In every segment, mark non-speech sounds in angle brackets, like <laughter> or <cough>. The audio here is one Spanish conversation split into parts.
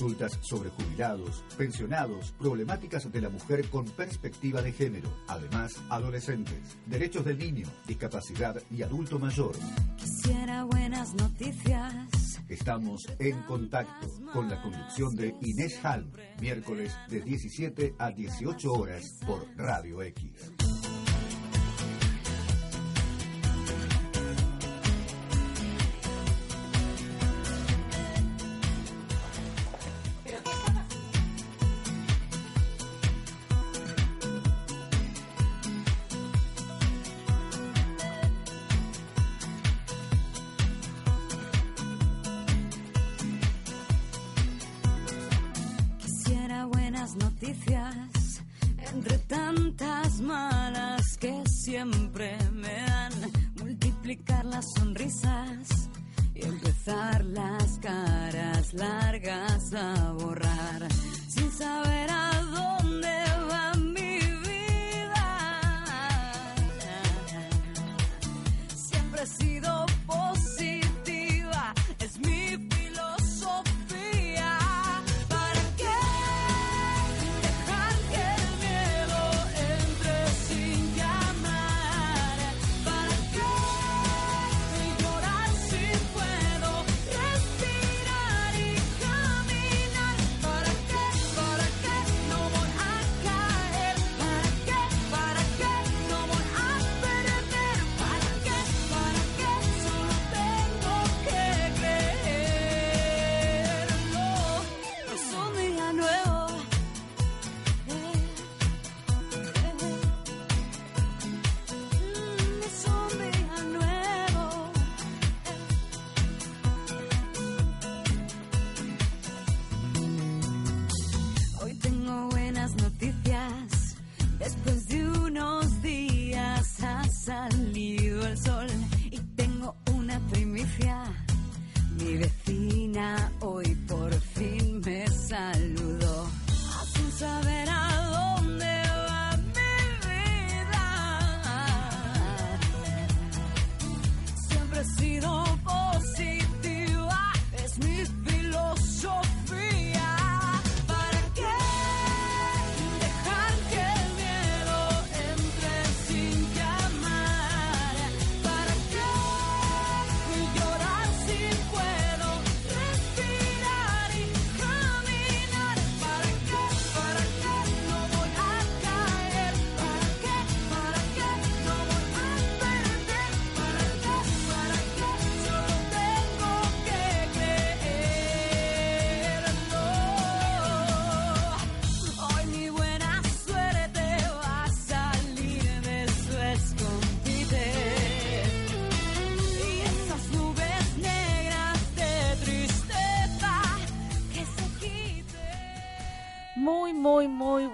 Consultas sobre jubilados, pensionados, problemáticas de la mujer con perspectiva de género, además adolescentes, derechos del niño, discapacidad y adulto mayor. Quisiera buenas noticias. Estamos en contacto con la conducción de Inés Halm, miércoles de 17 a 18 horas por Radio X.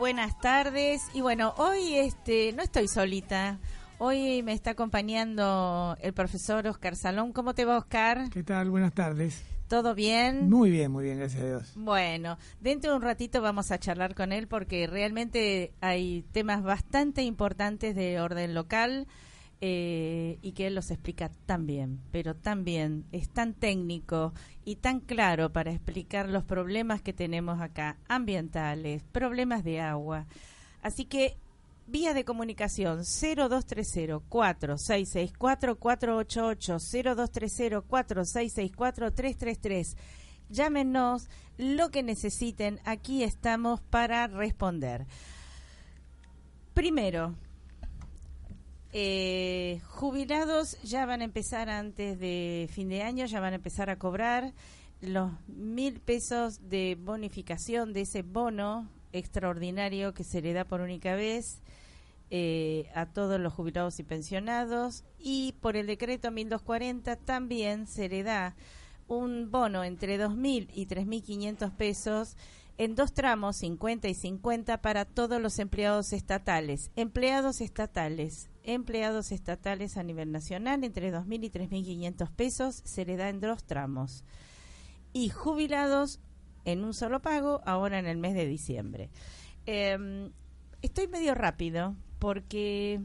buenas tardes. Y bueno, hoy este, no estoy solita. Hoy me está acompañando el profesor Oscar Salón. ¿Cómo te va, Oscar? ¿Qué tal? Buenas tardes. ¿Todo bien? Muy bien, muy bien, gracias a Dios. Bueno, dentro de un ratito vamos a charlar con él porque realmente hay temas bastante importantes de orden local eh, y que él los explica tan bien, pero tan bien, es tan técnico y tan claro para explicar los problemas que tenemos acá, ambientales, problemas de agua. Así que Vía de comunicación 0230-466-4488, 0230-466-4333. Llámenos lo que necesiten, aquí estamos para responder. Primero, eh, jubilados ya van a empezar antes de fin de año, ya van a empezar a cobrar los mil pesos de bonificación de ese bono extraordinario que se le da por única vez eh, a todos los jubilados y pensionados y por el decreto 1240 también se le da un bono entre 2.000 y 3.500 pesos en dos tramos, 50 y 50, para todos los empleados estatales. Empleados estatales, empleados estatales a nivel nacional, entre 2.000 y 3.500 pesos, se le da en dos tramos. Y jubilados en un solo pago, ahora en el mes de diciembre. Eh, estoy medio rápido porque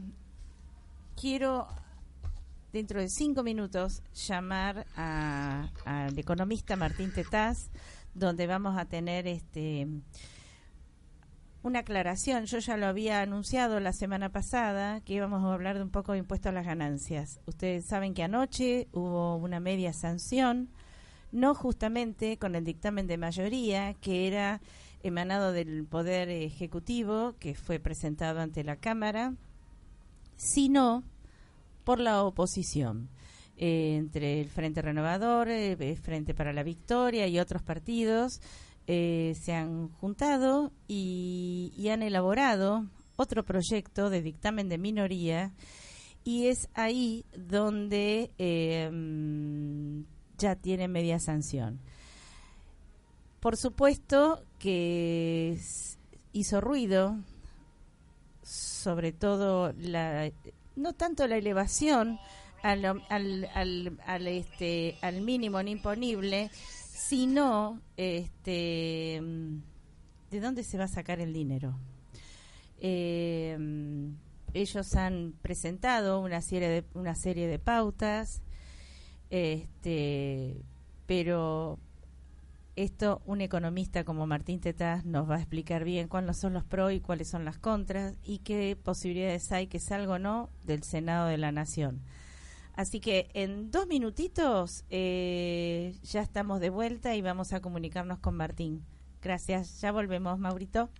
quiero dentro de cinco minutos llamar al economista Martín Tetaz, donde vamos a tener este una aclaración. Yo ya lo había anunciado la semana pasada que íbamos a hablar de un poco de impuesto a las ganancias. Ustedes saben que anoche hubo una media sanción, no justamente con el dictamen de mayoría, que era emanado del Poder Ejecutivo, que fue presentado ante la Cámara, sino por la oposición. Eh, entre el Frente Renovador, eh, eh, Frente para la Victoria y otros partidos eh, se han juntado y, y han elaborado otro proyecto de dictamen de minoría y es ahí donde eh, ya tiene media sanción. Por supuesto que hizo ruido, sobre todo la no tanto la elevación al, al, al, al, este, al mínimo no imponible, sino este, de dónde se va a sacar el dinero. Eh, ellos han presentado una serie de, una serie de pautas, este, pero esto un economista como Martín Tetaz nos va a explicar bien cuáles son los pros y cuáles son las contras y qué posibilidades hay que salga o no del Senado de la Nación. Así que en dos minutitos eh, ya estamos de vuelta y vamos a comunicarnos con Martín. Gracias. Ya volvemos, Maurito.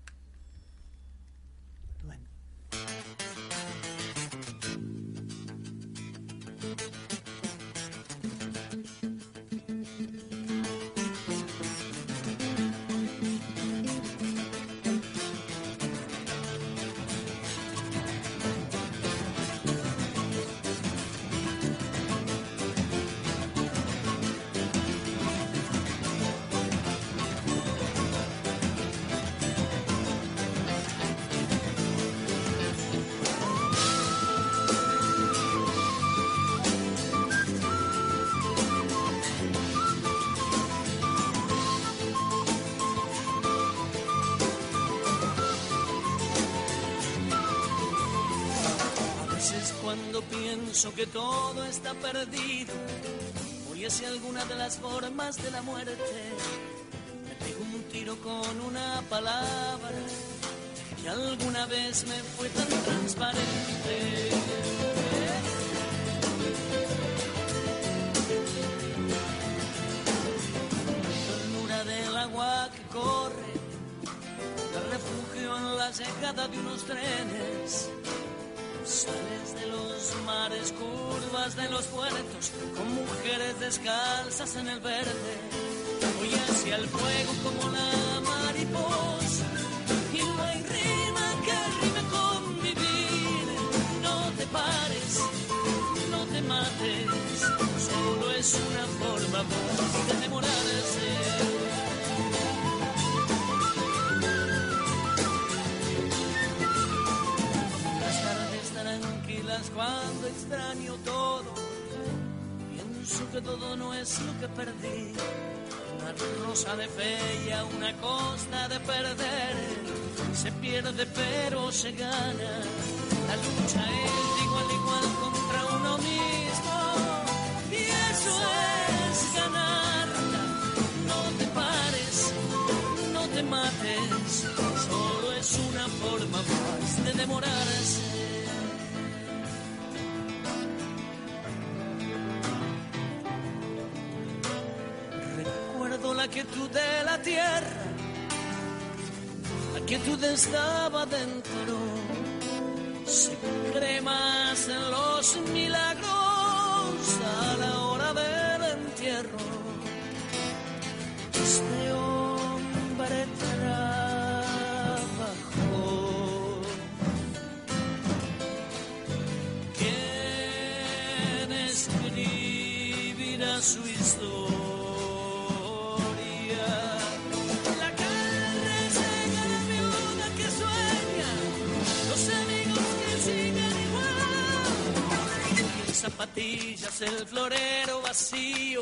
Pienso que todo está perdido, hacia alguna de las formas de la muerte. Me pego un tiro con una palabra que alguna vez me fue tan transparente. Ternura del agua que corre, refugio en la llegada de unos trenes. Sales de los mares, curvas de los puertos, con mujeres descalzas en el verde. Voy hacia el fuego como la mariposa, y no hay rima que rime con vivir. No te pares, no te mates, solo es una forma más de demorarse. Cuando extraño todo. Pienso que todo no es lo que perdí. Una rosa de fe y a una costa de perder. Se pierde pero se gana. La lucha es igual igual contra uno mismo. Y eso es ganarla. No te pares, no te mates. Solo es una forma más de demorarse. La quietud de la tierra, la quietud estaba dentro. Se cree más en los milagros a la hora del entierro. El florero vacío.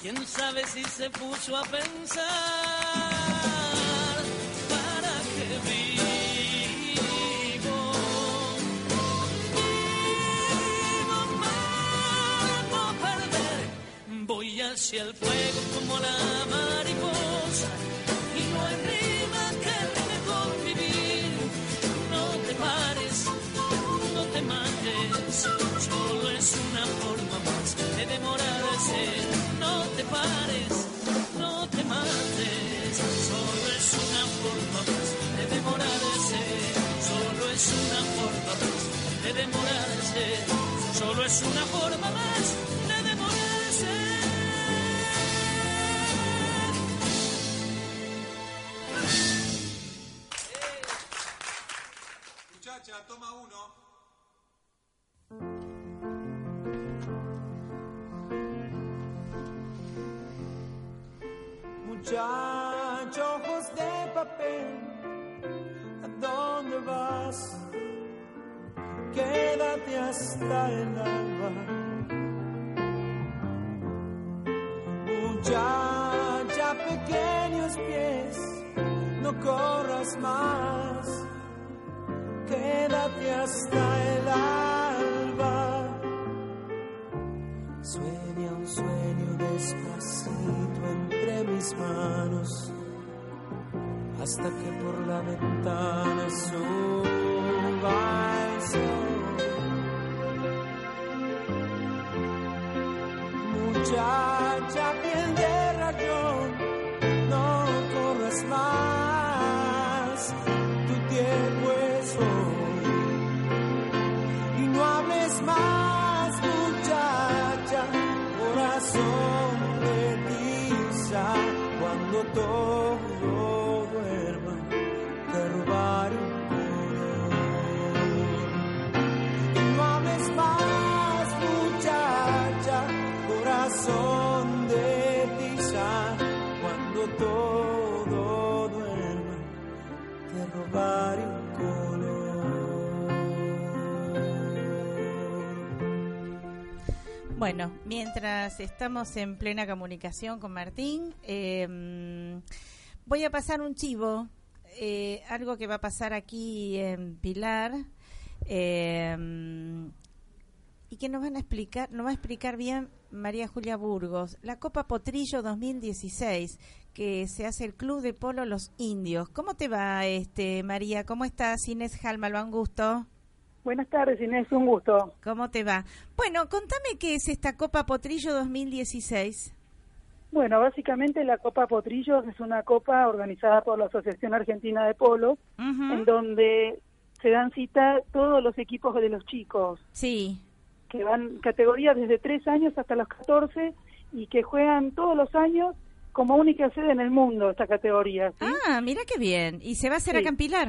Quién sabe si se puso a pensar para qué vivo. Vivo perder. Voy hacia el fuego como la mariposa. No te mates. Solo es una forma de demorarse. Solo es una forma de demorarse. Solo es una forma más Sueña un sueño despacito entre mis manos hasta que por la ventana suba el sol. Todo duerma, te robaré un color. Y no hables más, muchacha, corazón de tiza, cuando todo duerma, te color. Bueno, mientras estamos en plena comunicación con Martín, eh, voy a pasar un chivo, eh, algo que va a pasar aquí en Pilar, eh, y que nos van a explicar, nos va a explicar bien María Julia Burgos, la Copa Potrillo 2016 que se hace el Club de Polo Los Indios. ¿Cómo te va, este María? ¿Cómo estás? Inés Jalma, un gusto. Buenas tardes, Inés, un gusto. ¿Cómo te va? Bueno, contame qué es esta Copa Potrillo 2016. Bueno, básicamente la Copa Potrillos es una copa organizada por la Asociación Argentina de Polo, en donde se dan cita todos los equipos de los chicos, Sí. que van categorías desde 3 años hasta los 14 y que juegan todos los años como única sede en el mundo esta categoría. ¿sí? Ah, mira qué bien. ¿Y se va a hacer Sí. acá en Pilar?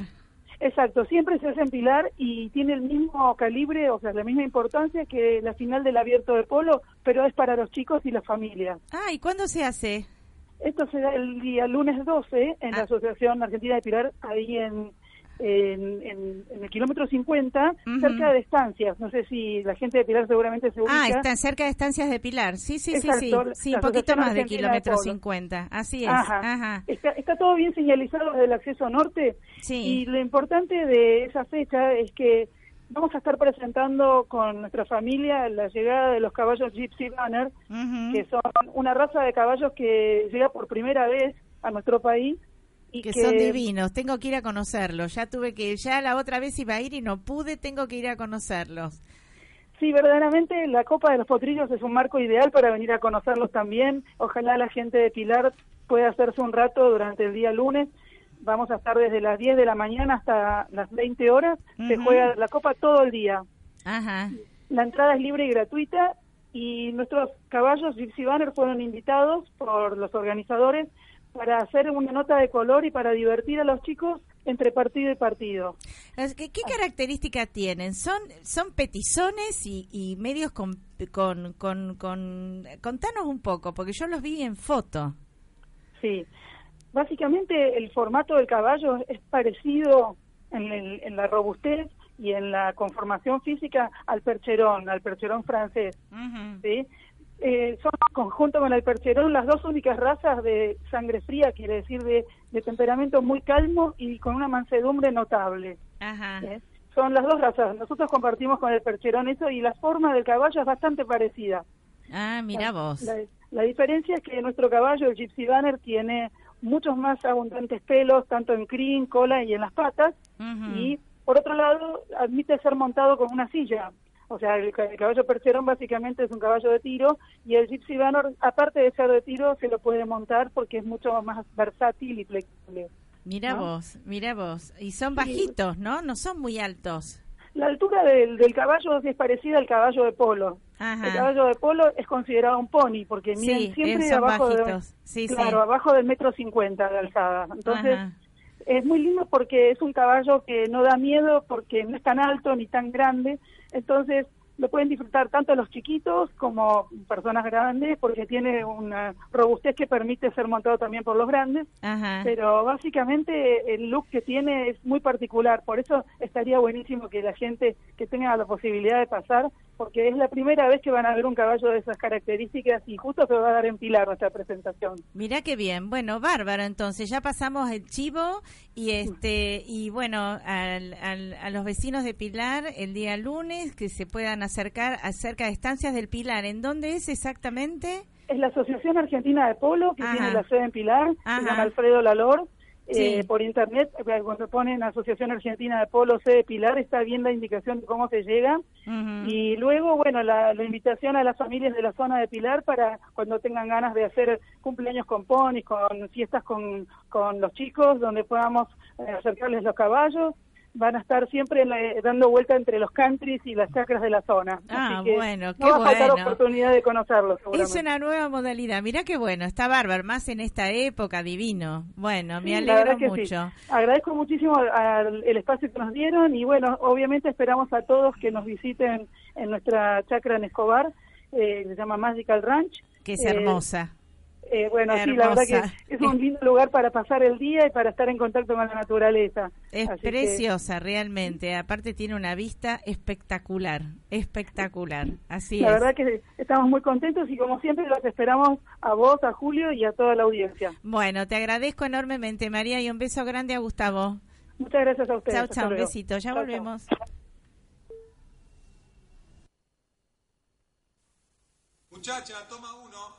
Exacto, siempre se hace en Pilar y tiene el mismo calibre, o sea, la misma importancia que la final del abierto de polo, pero es para los chicos y las familias. Ah, ¿y cuándo se hace? Esto se da el día lunes 12 en la Ah. Asociación Argentina de Pilar, ahí en, en, en- en el kilómetro 50, Ujú. cerca de estancias. No sé si la gente de Pilar seguramente se ubica. Ah, están cerca de Estancias de Pilar. Sí, sí, sí, sí. Sí, un poquito más de de kilómetro Polo. 50. Así es. Ajá. Ajá. Está, está todo bien señalizado desde el acceso norte Sí. y lo importante de esa fecha es que vamos a estar presentando con nuestra familia la llegada de los caballos Gypsy Banner, que son una raza de caballos que llega por primera vez a nuestro país y que, son divinos. Tengo que ir a conocerlos. Ya tuve que, ya la otra vez iba a ir y no pude. Tengo que ir a conocerlos. Sí, verdaderamente la Copa de los Potrillos es un marco ideal para venir a conocerlos también. Ojalá la gente de Pilar pueda hacerse un rato durante el día lunes. Vamos a estar desde las 10 de la mañana hasta las 20 horas. Se juega la Copa todo el día. Ajá. La entrada es libre y gratuita y nuestros caballos Gypsy Banner fueron invitados por los organizadores para hacer una nota de color y para divertir a los chicos entre partido y partido. ¿Qué característica tienen? ¿Son son petizones y, y medios con, con, con, con... Contanos un poco, porque yo los vi en foto. Sí, básicamente el formato del caballo es parecido en, el- en la robustez y en la conformación física al percherón, al percherón francés. Ujú. ¿sí? Eh, son conjunto con el percherón las dos únicas razas de sangre fría, quiere decir de, de temperamento muy calmo y con una mansedumbre notable. Ajá. ¿eh? Son las dos razas. Nosotros compartimos con el percherón eso y la forma del caballo es bastante parecida. Ah, mira vos. La, la diferencia es que nuestro caballo, el Gypsy Banner, tiene muchos más abundantes pelos, tanto en crin, cola y en las patas. Y por otro lado, admite ser montado con una silla. O sea, el, ca- el caballo percherón básicamente es un caballo de tiro y el Gypsy Banner, aparte de ser de tiro, se lo puede montar porque es mucho más versátil y flexible. Mira ¿no? vos, mira vos. Y son bajitos, ¿no? No son muy altos. La altura del, del caballo es parecida al caballo de polo. Ajá. El caballo de polo es considerado un pony porque miden Sí, siempre abajo bajitos. Sí. claro, abajo del metro cincuenta de alzada. Entonces Ajá. Es muy lindo porque es un caballo que no da miedo porque no es tan alto ni tan grande. Entonces lo pueden disfrutar tanto los chiquitos como personas grandes porque tiene una robustez que permite ser montado también por los grandes. Ajá. Pero básicamente el look que tiene es muy particular, por eso estaría buenísimo que la gente que tenga la posibilidad de pasar, porque es la primera vez que van a ver un caballo de esas características y justo se va a dar en Pilar nuestra presentación. Mira qué bien. Bueno, bárbaro. Entonces ya pasamos el chivo y este y bueno al- al- a los vecinos de Pilar el día lunes que se puedan acercar acerca de estancias del Pilar. ¿En dónde es exactamente? Es la Asociación Argentina de Polo, que Ajá. tiene la sede en Pilar, se llama Alfredo Lalor. Sí. Eh, por internet, eh, cuando ponen Asociación Argentina de Polo, sede Pilar, está bien la indicación de cómo se llega. Y luego, bueno, la, la invitación a las familias de la zona de Pilar para cuando tengan ganas de hacer cumpleaños con ponis, con fiestas con, con los chicos, donde podamos eh, acercarles los caballos. Van a estar siempre en la- dando vuelta entre los countries y las chacras de la zona. Ah, Así que bueno, qué no va a faltar bueno. oportunidad de conocerlos, Es una nueva modalidad. Mira qué bueno, está bárbaro, más en esta época, divino. Bueno, me Sí, alegro sí. mucho. Agradezco muchísimo al el espacio que nos dieron y bueno, obviamente esperamos a todos que nos visiten en nuestra chacra en Escobar, eh, se llama Magical Ranch. Que es Eh, hermosa. Eh, bueno, sí, la verdad Hermosa. que es un lindo lugar para pasar el día y para estar en contacto con la naturaleza. Es Así que- preciosa, realmente. Aparte tiene una vista espectacular, espectacular. Así la es. verdad que estamos muy contentos y como siempre los esperamos a vos, a Julio y a toda la audiencia. Bueno, te agradezco enormemente, María, y un beso grande a Gustavo. Muchas gracias a ustedes. Chao, chao, un besito. Ya volvemos. Muchacha, toma uno.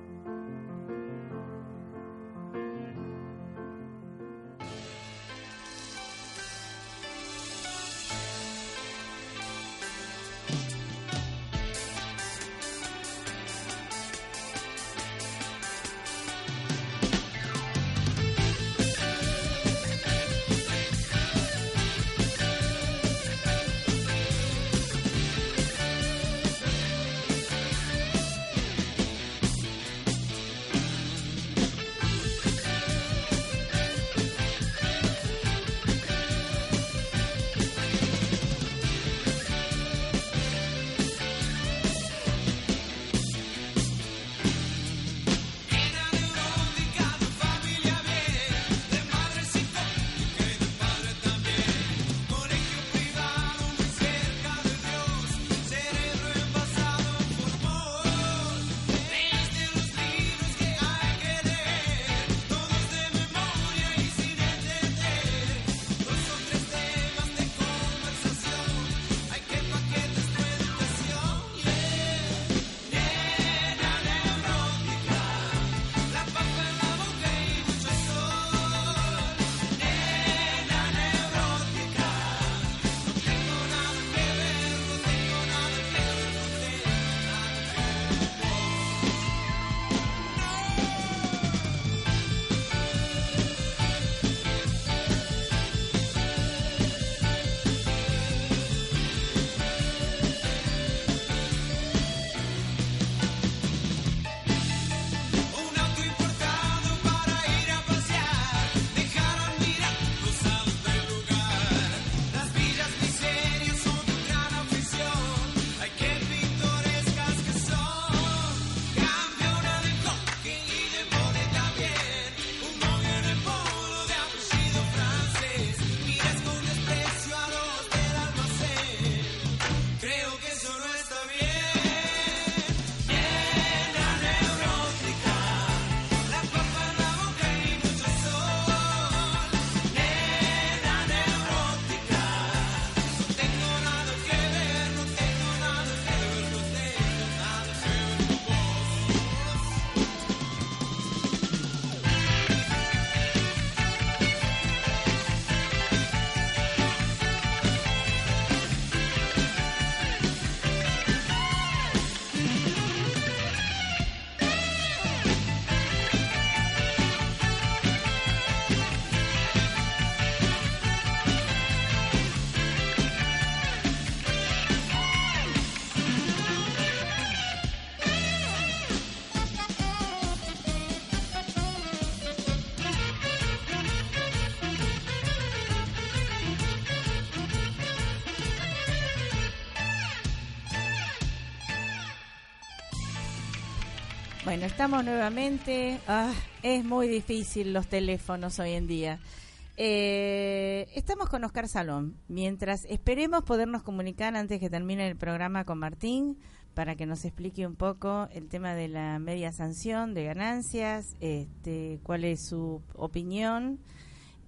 Bueno, estamos nuevamente. Ah, es muy difícil los teléfonos hoy en día. Eh, estamos con Oscar Salón. Mientras esperemos podernos comunicar antes que termine el programa con Martín para que nos explique un poco el tema de la media sanción de ganancias, este, cuál es su opinión,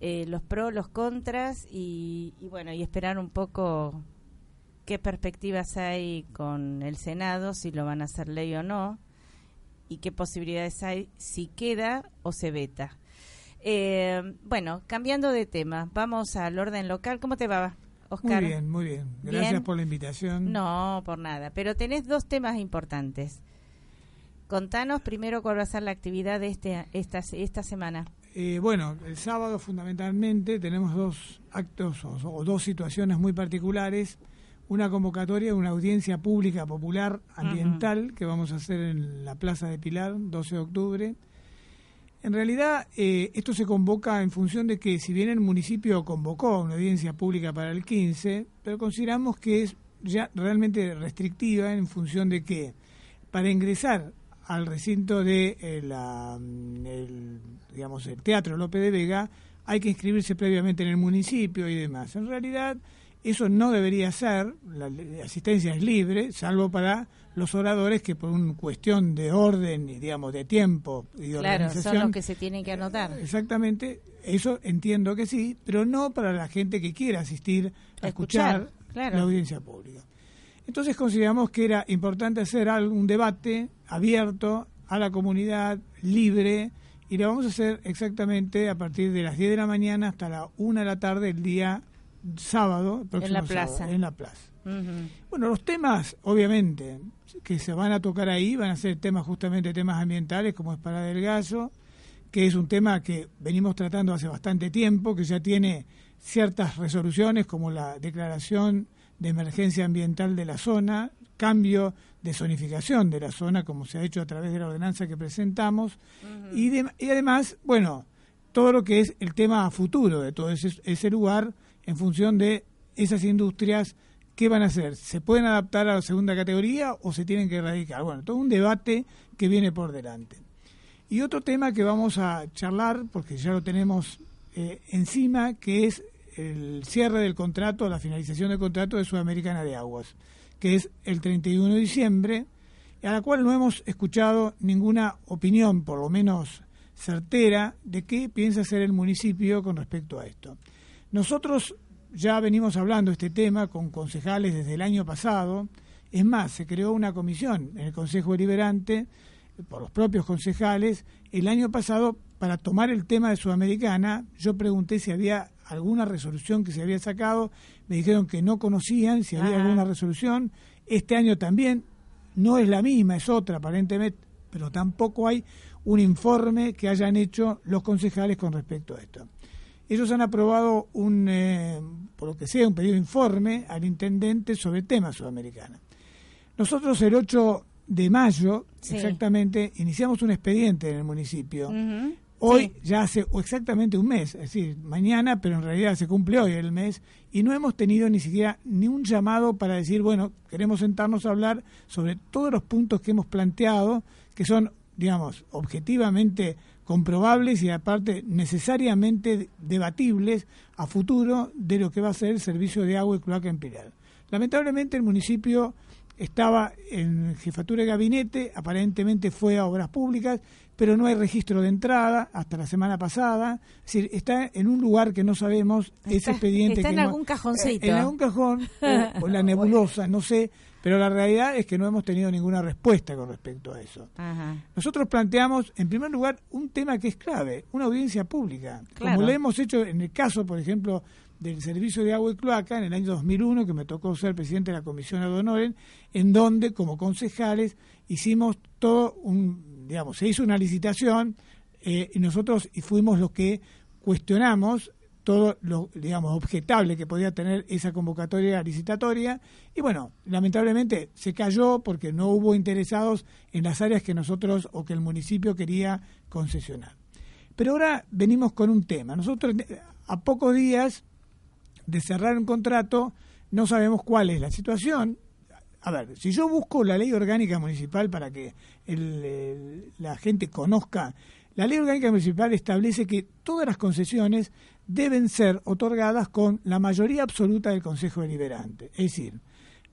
eh, los pros, los contras y, y bueno, y esperar un poco qué perspectivas hay con el Senado, si lo van a hacer ley o no y qué posibilidades hay si queda o se veta. Eh, bueno, cambiando de tema, vamos al orden local. ¿Cómo te va, Oscar? Muy bien, muy bien. Gracias Bien. por la invitación. No, por nada. Pero tenés dos temas importantes. Contanos primero cuál va a ser la actividad de este, esta, esta semana. Eh, bueno, el sábado fundamentalmente tenemos dos actos o, o dos situaciones muy particulares. Una convocatoria, una audiencia pública popular ambiental que vamos a hacer en la Plaza de Pilar, 12 de octubre. En realidad, eh, esto se convoca en función de que, si bien el municipio convocó una audiencia pública para el 15, pero consideramos que es ya realmente restrictiva en función de que para ingresar al recinto de eh, la, mm, el, digamos, el Teatro López de Vega hay que inscribirse previamente en el municipio y demás. En realidad, eso no debería ser, la, la asistencia es libre, salvo para los oradores que por una cuestión de orden y digamos de tiempo y de Claro, organización son los que se tienen que anotar. Exactamente, eso entiendo que sí, pero no para la gente que quiera asistir a Escuchar, escuchar, claro. la audiencia pública. Entonces consideramos que era importante hacer algo- un debate abierto a la comunidad, libre, y lo vamos a hacer exactamente a partir de las 10 de la mañana hasta la 1 de la tarde el día sábado, próximo la plaza. sábado, en la plaza. Bueno, los temas, obviamente, que se van a tocar ahí van a ser temas justamente temas ambientales, como es para del Gallo, que es un tema que venimos tratando hace bastante tiempo, que ya tiene ciertas resoluciones, como la declaración de emergencia ambiental de la zona, cambio de zonificación de la zona, como se ha hecho a través de la ordenanza que presentamos, y, de- y además, bueno, todo lo que es el tema a futuro de todo ese, ese lugar en función de esas industrias, ¿qué van a hacer? ¿Se pueden adaptar a la segunda categoría o se tienen que erradicar? Bueno, todo un debate que viene por delante. Y otro tema que vamos a charlar, porque ya lo tenemos eh, encima, que es el cierre del contrato, la finalización del contrato de Sudamericana de Aguas, que es el 31 de diciembre, a la cual no hemos escuchado ninguna opinión, por lo menos certera, de qué piensa hacer el municipio con respecto a esto. Nosotros ya venimos hablando de este tema con concejales desde el año pasado. Es más, se creó una comisión en el Consejo Deliberante por los propios concejales el año pasado para tomar el tema de Sudamericana. Yo pregunté si había alguna resolución que se había sacado. Me dijeron que no conocían si había Ajá. alguna resolución. Este año también no es la misma, es otra aparentemente, pero tampoco hay un informe que hayan hecho los concejales con respecto a esto. Ellos han aprobado un, eh, por lo que sea, un pedido de informe al intendente sobre el tema sudamericano. Nosotros el 8 de mayo, Sí. exactamente, iniciamos un expediente en el municipio. Hoy Sí. ya hace o exactamente un mes, es decir, mañana, pero en realidad se cumple hoy el mes, y no hemos tenido ni siquiera ni un llamado para decir, bueno, queremos sentarnos a hablar sobre todos los puntos que hemos planteado, que son, digamos, objetivamente comprobables y aparte necesariamente debatibles a futuro de lo que va a ser el servicio de agua y cloaca en. Lamentablemente el municipio estaba en jefatura de gabinete, aparentemente fue a obras públicas, pero no hay registro de entrada hasta la semana pasada. Es decir, está en un lugar que no sabemos ese expediente. está que en no- algún cajoncito. eh, En algún cajón, o, o en la <laughs> nebulosa, no sé, pero la realidad es que no hemos tenido ninguna respuesta con respecto a eso. Ajá. Nosotros planteamos, en primer lugar, un tema que es clave, una audiencia pública. Claro. Como lo hemos hecho en el caso, por ejemplo, del Servicio de Agua y Cloaca en el año 2001, que me tocó ser presidente de la Comisión de Honoren, en donde, como concejales, hicimos todo un, digamos, se hizo una licitación eh, y nosotros fuimos los que cuestionamos todo lo, digamos, objetable que podía tener esa convocatoria licitatoria. Y bueno, lamentablemente se cayó porque no hubo interesados en las áreas que nosotros o que el municipio quería concesionar. Pero ahora venimos con un tema. Nosotros a pocos días de cerrar un contrato no sabemos cuál es la situación. a ver, si yo busco la ley orgánica municipal para que el, el- la gente conozca, la ley orgánica municipal establece que todas las concesiones deben ser otorgadas con la mayoría absoluta del Consejo Deliberante. Es decir,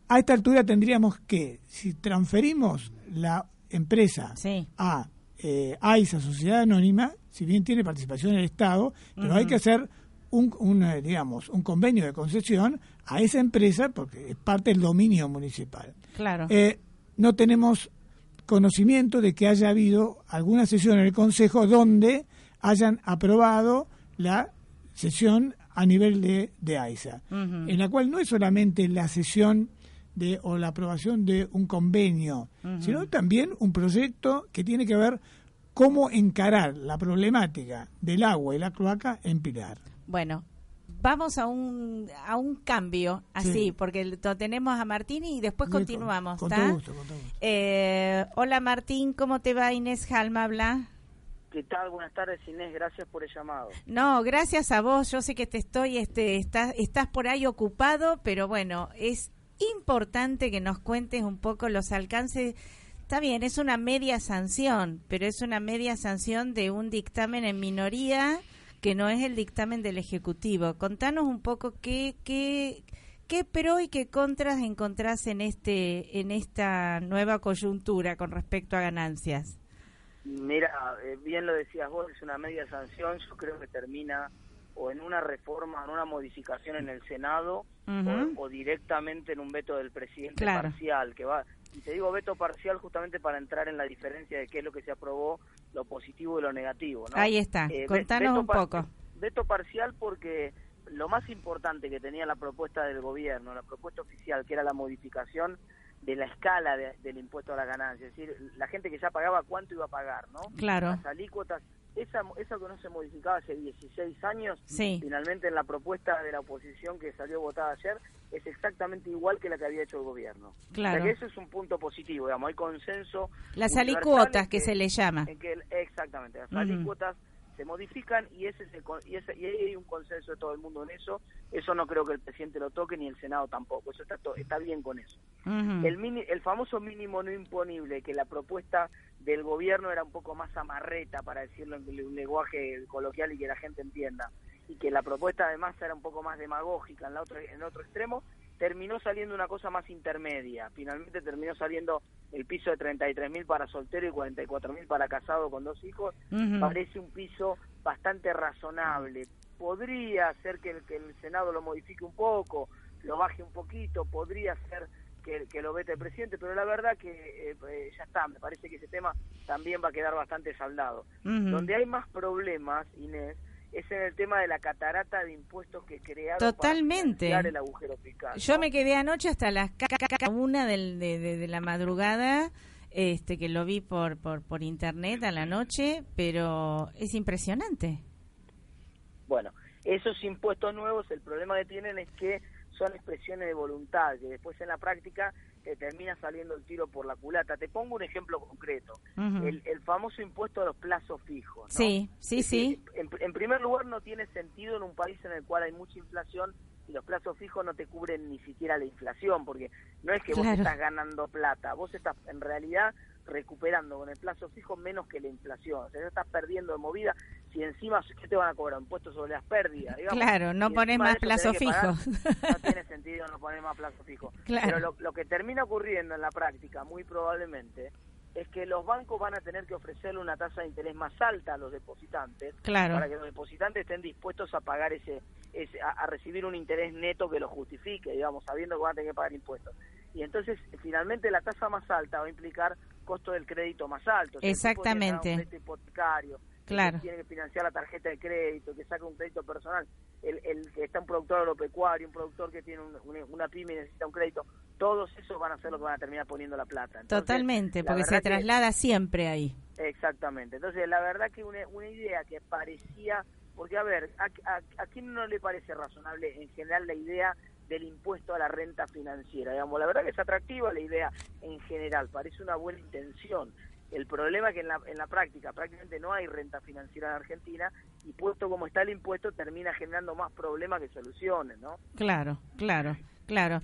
a esta altura tendríamos que, si transferimos la empresa Sí. a eh, AISA, Sociedad Anónima, si bien tiene participación en el Estado, pero hay que hacer un, un, digamos, un convenio de concesión a esa empresa porque es parte del dominio municipal. Claro. Eh, no tenemos conocimiento de que haya habido alguna sesión en el Consejo donde hayan aprobado la sesión a nivel de, de AISA, en la cual no es solamente la sesión de, o la aprobación de un convenio, sino también un proyecto que tiene que ver cómo encarar la problemática del agua y la cloaca en Pilar. Bueno, vamos a un, a un cambio, así, Sí. porque lo tenemos a Martín y después con- continuamos, con ¿está? todo gusto, con todo gusto. Eh, hola Martín, ¿cómo te va Inés Halma? Habla. ¿Qué tal? Buenas tardes, Inés. Gracias por el llamado. No, gracias a vos. Yo sé que te estoy, este, estás, estás por ahí ocupado, pero bueno, es importante que nos cuentes un poco los alcances. Está bien, es una media sanción, pero es una media sanción de un dictamen en minoría que no es el dictamen del Ejecutivo. Contanos un poco qué, qué, qué pro y qué contras encontrás en, este, en esta nueva coyuntura con respecto a ganancias. Mira, eh, bien lo decías vos, es una media sanción. Yo creo que termina o en una reforma, en una modificación en el Senado o, o directamente en un veto del presidente Claro. parcial. que va Y te digo veto parcial justamente para entrar en la diferencia de qué es lo que se aprobó, lo positivo y lo negativo. ¿no? Ahí está, Eh, contanos un poco. Veto parcial porque lo más importante que tenía la propuesta del gobierno, la propuesta oficial, que era la modificación de la escala de- del impuesto a la ganancia, es decir, la gente que ya pagaba cuánto iba a pagar, ¿no? Claro. Las alícuotas, esa, esa que no se modificaba hace 16 años, Sí. finalmente en la propuesta de la oposición que salió votada ayer, es exactamente igual que la que había hecho el gobierno. Claro. O sea que eso es un punto positivo, digamos, hay consenso. Las alicuotas que se le llama. en que el- exactamente, las Ujú. alícuotas se modifican y ese es el y, ese- y ahí hay un consenso de todo el mundo en eso. Eso no creo que el presidente lo toque ni el Senado tampoco. Eso está to- está bien con eso. El mini- el famoso mínimo no imponible que la propuesta del gobierno era un poco más amarreta para decirlo en un lenguaje coloquial y que la gente entienda y que la propuesta además era un poco más demagógica en la otro en otro extremo terminó saliendo una cosa más intermedia. Finalmente terminó saliendo el piso de 33 mil para soltero y 44 mil para casado con dos hijos. Parece un piso bastante razonable. Podría ser que el, que el senado lo modifique un poco lo baje un poquito podría ser que, que lo vete el presidente, pero la verdad que eh, eh, ya está, me parece que ese tema también va a quedar bastante saldado. Donde hay más problemas, Inés, es en el tema de la catarata de impuestos que crearon Totalmente. para el agujero fiscal. Yo me quedé anoche hasta las una del- de, de- de la madrugada, este que lo vi por, por, por internet a la noche, pero es impresionante. Bueno, esos impuestos nuevos, el problema que tienen es que son expresiones de voluntad, que después en la práctica te termina saliendo el tiro por la culata. Te pongo un ejemplo concreto. El, el famoso impuesto a los plazos fijos. ¿no? Sí, sí, sí. En, en primer lugar, no tiene sentido en un país en el cual hay mucha inflación y los plazos fijos no te cubren ni siquiera la inflación, porque no es que vos estás ganando plata, vos estás en realidad recuperando con el plazo fijo menos que la inflación. O sea, no estás perdiendo de movida. Si encima, ¿qué te van a cobrar? Impuestos sobre las pérdidas. digamos. Claro, no Y pones más plazo pagar, fijo. No tiene sentido no poner más plazo fijo. Claro. Pero lo, lo que termina ocurriendo en la práctica, muy probablemente, es que los bancos van a tener que ofrecerle una tasa de interés más alta a los depositantes Claro. para que los depositantes estén dispuestos a pagar ese, ese a, a recibir un interés neto que lo justifique, digamos, sabiendo que van a tener que pagar impuestos. Y entonces, finalmente, la tasa más alta va a implicar costo del crédito más alto. O sea, Exactamente. Un crédito hipotecario, el que Claro. tiene que financiar la tarjeta de crédito, que saca un crédito personal, el, el que está un productor agropecuario, un productor que tiene un- una, una pyme y necesita un crédito, todos esos van a ser los que van a terminar poniendo la plata. Entonces, Totalmente, porque se que- traslada siempre ahí. Exactamente. Entonces, la verdad que una, una idea que parecía, porque a ver, ¿a, a, a quién no le parece razonable en general la idea del impuesto a la renta financiera? Digamos, la verdad que es atractiva la idea en general, parece una buena intención. El problema es que en la, en la práctica prácticamente no hay renta financiera en Argentina y puesto como está el impuesto termina generando más problemas que soluciones, ¿no? Claro, claro, claro.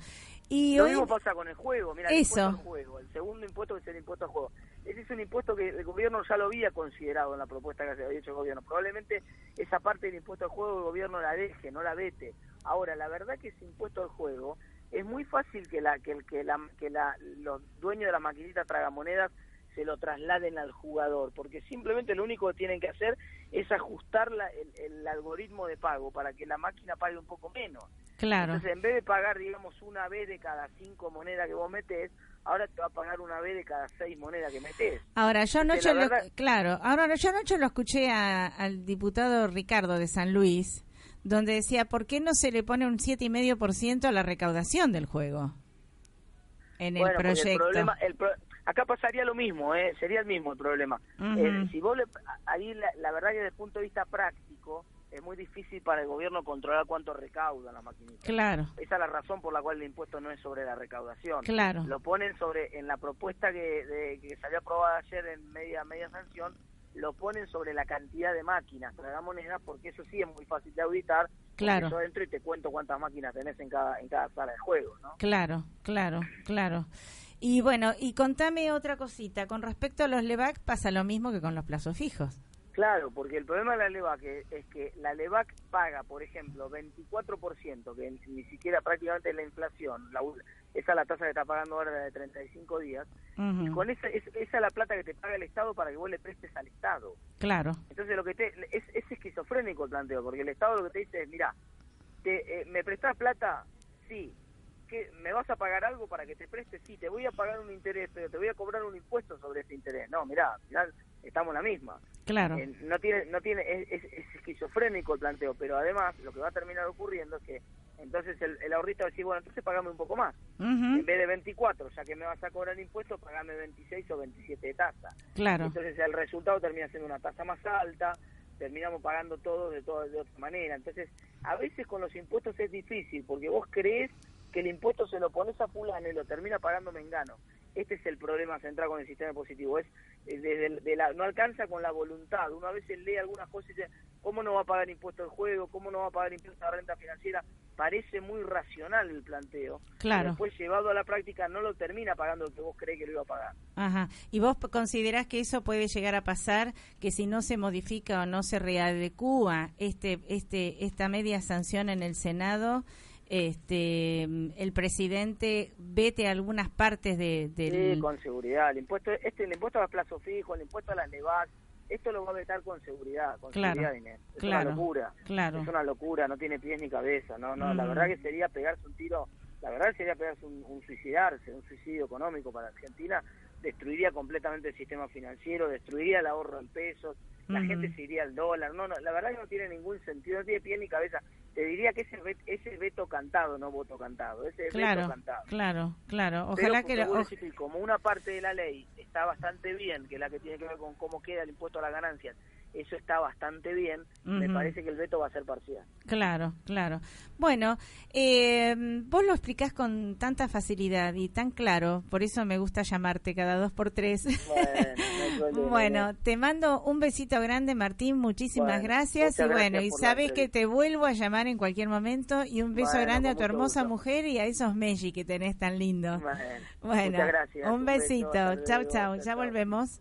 Y Lo hoy, mismo pasa con el juego, mira, el impuesto al juego, el segundo impuesto que es el impuesto al juego. Ese es un impuesto que el gobierno ya lo había considerado en la propuesta que se había hecho el gobierno. Probablemente esa parte del impuesto al juego el gobierno la deje, no la vete. Ahora, la verdad que ese impuesto al juego es muy fácil que la que la que la, los dueños de las maquinitas tragamonedas se lo trasladen al jugador, porque simplemente lo único que tienen que hacer es ajustar la- el, el algoritmo de pago para que la máquina pague un poco menos. claro. Entonces, en vez de pagar, digamos, una vez de cada cinco monedas que vos metés, ahora te va a pagar una vez de cada seis monedas que metés. Ahora, yo anoche la lo, verdad- claro, ahora yo anoche lo escuché a- al diputado Ricardo de San Luis, donde decía, ¿por qué no se le pone un 7,5% a la recaudación del juego? En el proyecto. problema, el pro- acá pasaría lo mismo, ¿eh? sería el mismo el problema. Eh, si vos le, ahí la, la verdad que desde el punto de vista práctico es muy difícil para el gobierno controlar cuánto recauda la maquinita. Claro, Esa es la razón por la cual el impuesto no es sobre la recaudación. Claro. Lo ponen sobre, en la propuesta que, de- que salió aprobada ayer en media media sanción, lo ponen sobre la cantidad de máquinas tragamonedas, porque eso sí es muy fácil de auditar. Claro. Yo entro y te cuento cuántas máquinas tenés en cada, en cada sala de juego, ¿no? claro, claro, claro. Y bueno, y contame otra cosita, con respecto a los LEVAC pasa lo mismo que con los plazos fijos. Claro, porque el problema de la LEVAC es, es que la LEVAC paga, por ejemplo, 24%, que ni siquiera prácticamente es la inflación, la, esa es la tasa que está pagando ahora de 35 días, y Ujú, con esa, es- esa es la plata que te paga el Estado para que vos le prestes al Estado. Claro, Entonces lo que te, es, es esquizofrénico el planteo, porque el Estado lo que te dice es, mira, te, eh, ¿me prestás plata? Sí. ¿Qué, ¿Me vas a pagar algo para que te preste? Sí, te voy a pagar un interés, pero te voy a cobrar un impuesto sobre ese interés. No, mira, al final estamos la misma. claro, Eh, no tiene, no tiene, es, es- es esquizofrénico el planteo, pero además lo que va a terminar ocurriendo es que entonces el, el ahorrista va a decir, bueno, entonces pagame un poco más. En vez de 24, ya que me vas a cobrar impuestos, pagame 26 o 27 de tasa. claro, Entonces el resultado termina siendo una tasa más alta, terminamos pagando todo de, todo de otra manera. Entonces, a veces con los impuestos es difícil, porque vos crees que el impuesto se lo pones a fulano y lo termina pagando Mengano. Este es el problema central con el sistema positivo, es eh, desde el- de la, no alcanza con la voluntad. Uno a veces lee algunas cosas y dice, ¿cómo no va a pagar impuesto al juego? ¿Cómo no va a pagar impuesto a la renta financiera? Parece muy racional el planteo. Claro. Después llevado a la práctica no lo termina pagando el que vos crees que lo iba a pagar. Ajá. ¿Y vos considerás que eso puede llegar a pasar, que si no se modifica o no se readecúa este, este, esta media sanción en el Senado, este, el presidente vete algunas partes de, del... Sí, con seguridad. El impuesto, este, el impuesto a plazo fijo, el impuesto a las LEVAC, esto lo va a vetar con seguridad, con Claro, seguridad, Inés. Es claro, una locura. claro. Es una locura, no tiene pies ni cabeza. No, no, la Mm. verdad que sería pegarse un tiro, la verdad que sería pegarse un, un suicidarse, un suicidio económico para Argentina. Destruiría completamente el sistema financiero, destruiría el ahorro en pesos, la Ujú. gente se iría al dólar. No, no, la verdad que no tiene ningún sentido, no tiene pie ni cabeza. Te diría que ese ese veto cantado, no voto cantado, ese veto Claro, cantado. claro, claro. Ojalá que... lo- como una parte de la ley está bastante bien, que es la que tiene que ver con cómo queda el impuesto a las ganancias, eso está bastante bien, me parece que el veto va a ser parcial. Claro, claro. Bueno, eh, vos lo explicás con tanta facilidad y tan claro, por eso me gusta llamarte cada dos por tres. Bueno, no. <laughs> Bueno, te mando un besito grande, Martín. Muchísimas Bueno, gracias. Y bueno, gracias y sabes que te vuelvo a llamar en cualquier momento. Y un beso Bueno, grande a tu hermosa gusto. mujer y a esos Meji que tenés tan lindos. Bueno, muchas gracias. un besito. chau. chao, Ya chao. volvemos.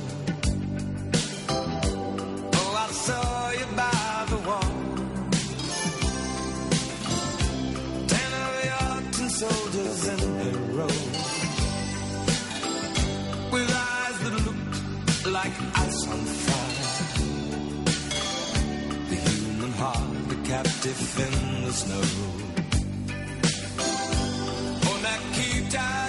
stiff in the snow. On that key time.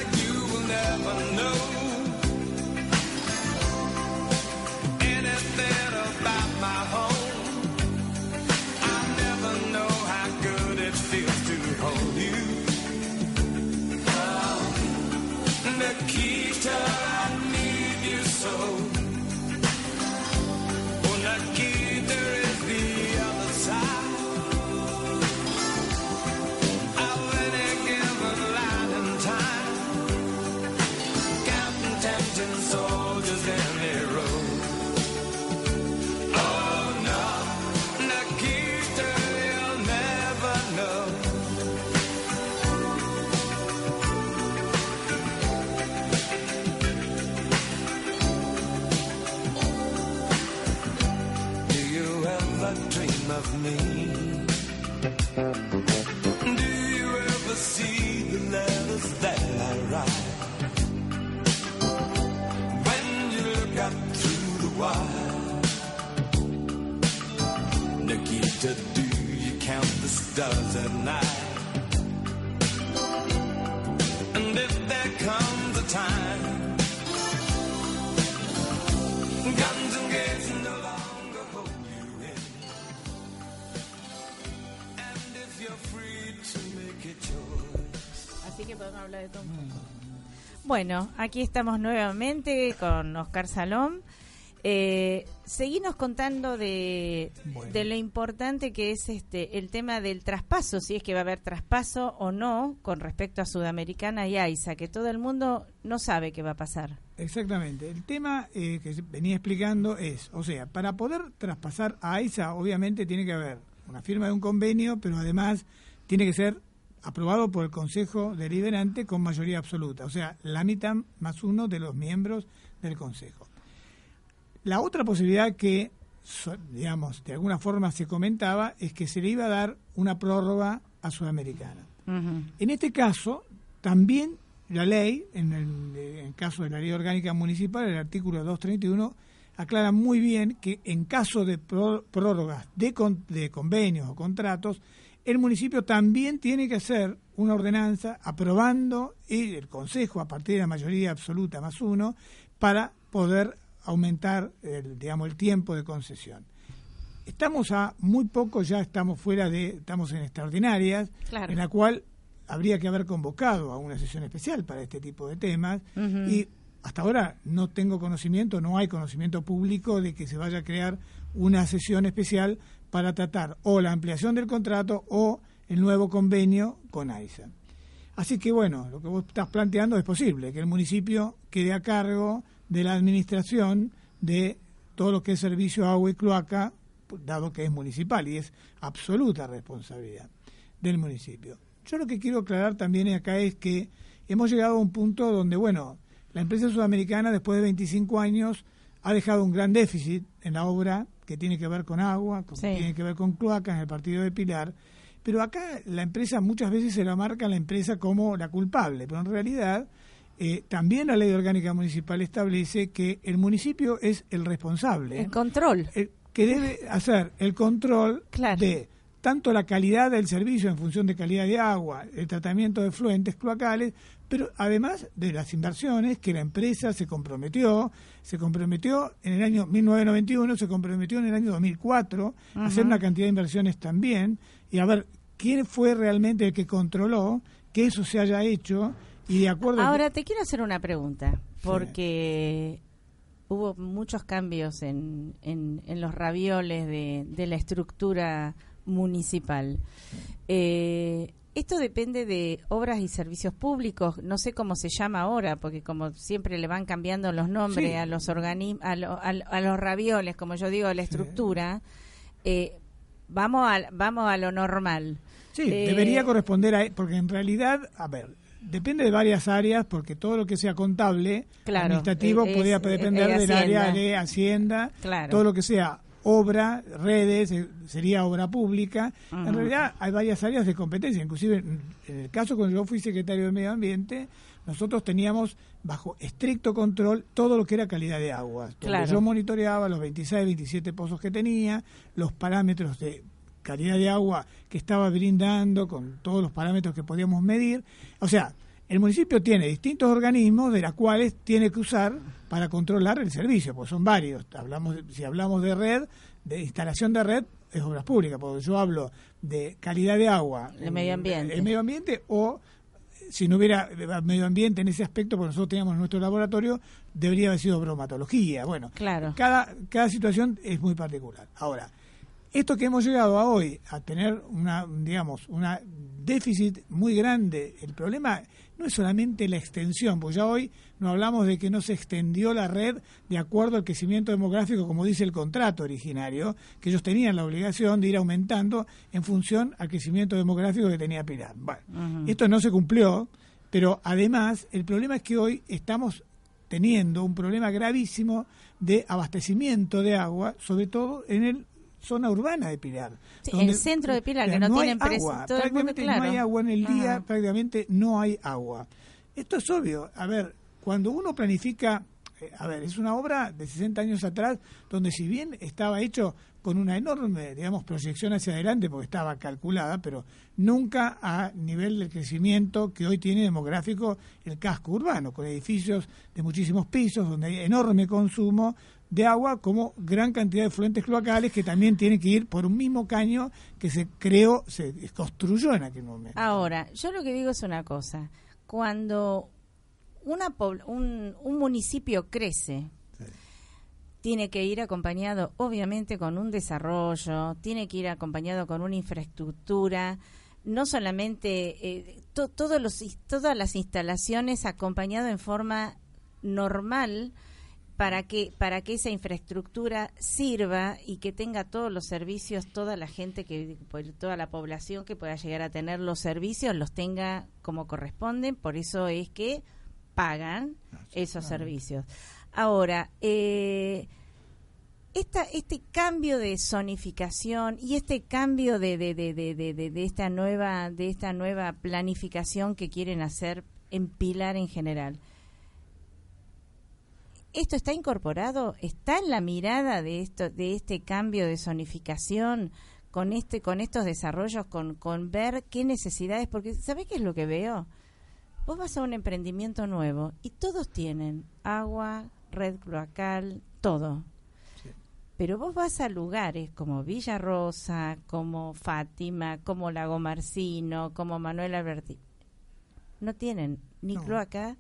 Stars at night? And if there comes a time, guns and gates no longer hold you in. And if you're free to make a choice. Así que podemos hablar de todo. Bueno, aquí estamos nuevamente con Oscar Salón. Eh, seguimos contando de, Bueno. de lo importante que es este el tema del traspaso, si es que va a haber traspaso o no con respecto a Sudamericana y AISA, que todo el mundo no sabe qué va a pasar. Exactamente. El tema eh, que venía explicando es, o sea, para poder traspasar a AISA, obviamente tiene que haber una firma de un convenio, pero además tiene que ser aprobado por el Consejo Deliberante con mayoría absoluta, o sea, la mitad más uno de los miembros del Consejo. La otra posibilidad que, digamos, de alguna forma se comentaba es que se le iba a dar una prórroga a Sudamericana. En este caso, también la ley, en el, en el caso de la ley orgánica municipal, el artículo 231, aclara muy bien que en caso de pró- prórrogas de, con- de convenios o contratos, el municipio también tiene que hacer una ordenanza aprobando y el Consejo, a partir de la mayoría absoluta más uno, para poder aumentar el, digamos, el tiempo de concesión. Estamos a muy poco, ya estamos fuera de, estamos en extraordinarias, Claro. en la cual habría que haber convocado a una sesión especial para este tipo de temas y hasta ahora no tengo conocimiento, no hay conocimiento público de que se vaya a crear una sesión especial para tratar o la ampliación del contrato o el nuevo convenio con AISA. Así que bueno, lo que vos estás planteando es posible, que el municipio quede a cargo de la administración de todo lo que es servicio agua y cloaca, dado que es municipal y es absoluta responsabilidad del municipio. Yo lo que quiero aclarar también acá es que hemos llegado a un punto donde, bueno, la empresa sudamericana después de 25 años ha dejado un gran déficit en la obra que tiene que ver con agua, que Sí. tiene que ver con cloacas en el partido de Pilar, pero acá la empresa muchas veces se la marca a la empresa como la culpable, pero en realidad eh, también la ley orgánica municipal establece que el municipio es el responsable El control. el que debe hacer el control Claro. de tanto la calidad del servicio en función de calidad de agua, el tratamiento de fluentes cloacales, pero además de las inversiones que la empresa se comprometió, se comprometió en el año 1991, se comprometió en el año 2004 a hacer una cantidad de inversiones también y a ver quién fue realmente el que controló que eso se haya hecho y de acuerdo Ahora te quiero hacer una pregunta, porque hubo muchos cambios en, en, en los ravioles de, de la estructura municipal. Eh, esto depende de obras y servicios públicos, no sé cómo se llama ahora, porque como siempre le van cambiando los nombres Sí. a los organismos, a, lo- a a los ravioles, como yo digo, a la estructura. eh, vamos a vamos a lo normal. Sí, Eh, debería corresponder a... Porque en realidad, a ver, depende de varias áreas, porque todo lo que sea contable, Claro, administrativo, eh, podría es- depender eh, del área de Hacienda, Claro. todo lo que sea obra, redes, eh, sería obra pública. En realidad hay varias áreas de competencia, inclusive en el caso cuando yo fui secretario de Medio Ambiente, nosotros teníamos bajo estricto control todo lo que era calidad de agua. Claro. Yo monitoreaba los 26, 27 pozos que tenía, los parámetros de calidad de agua que estaba brindando, con todos los parámetros que podíamos medir. O sea, el municipio tiene distintos organismos de los cuales tiene que usar para controlar el servicio, pues son varios. Hablamos, si hablamos de red, de instalación de red, es obras públicas, porque yo hablo de calidad de agua, De medio ambiente. el medio ambiente o si no hubiera medio ambiente en ese aspecto, porque nosotros teníamos nuestro laboratorio, debería haber sido bromatología. Bueno, Claro. cada, cada situación es muy particular. Ahora, esto que hemos llegado a hoy, a tener una, digamos, una déficit muy grande, el problema no es solamente la extensión, porque ya hoy no hablamos de que no se extendió la red de acuerdo al crecimiento demográfico, como dice el contrato originario, que ellos tenían la obligación de ir aumentando en función al crecimiento demográfico que tenía Pilar. Bueno, esto no se cumplió, pero además el problema es que hoy estamos teniendo un problema gravísimo de abastecimiento de agua, sobre todo en el zona urbana de Pilar. Sí, el centro de Pilar, que no hay tienen precio, agua, todo el mundo, prácticamente claro. no hay agua en el día, Ajá. prácticamente no hay agua. Esto es obvio. A ver, cuando uno planifica, eh, a ver, es una obra de 60 años atrás, donde si bien estaba hecho con una enorme, digamos, proyección hacia adelante, porque estaba calculada, pero nunca a nivel del crecimiento que hoy tiene demográfico el casco urbano, con edificios de muchísimos pisos, donde hay enorme consumo de agua, como gran cantidad de fluentes cloacales que también tienen que ir por un mismo caño que se creó, se construyó en aquel momento. Ahora, yo lo que digo es una cosa. Cuando una un, un municipio crece, tiene que ir acompañado, obviamente, con un desarrollo, tiene que ir acompañado con una infraestructura, no solamente eh, to- todos los, todas las instalaciones acompañado en forma normal para que para que esa infraestructura sirva y que tenga todos los servicios toda la gente que pues, toda la población que pueda llegar a tener los servicios los tenga como corresponden. Por eso es que pagan esos servicios. Ahora eh, esta, este cambio de zonificación y este cambio de, de, de, de, de- de- de esta nueva de esta nueva planificación que quieren hacer en Pilar en general esto está incorporado está en la mirada de esto de este cambio de zonificación con este con estos desarrollos con con ver qué necesidades porque sabes qué es lo que veo vos vas a un emprendimiento nuevo y todos tienen agua red cloacal todo pero vos vas a lugares como Villa Rosa, como Fátima, como Lago Marcino, como Manuel Alberti. No tienen ni No. cloaca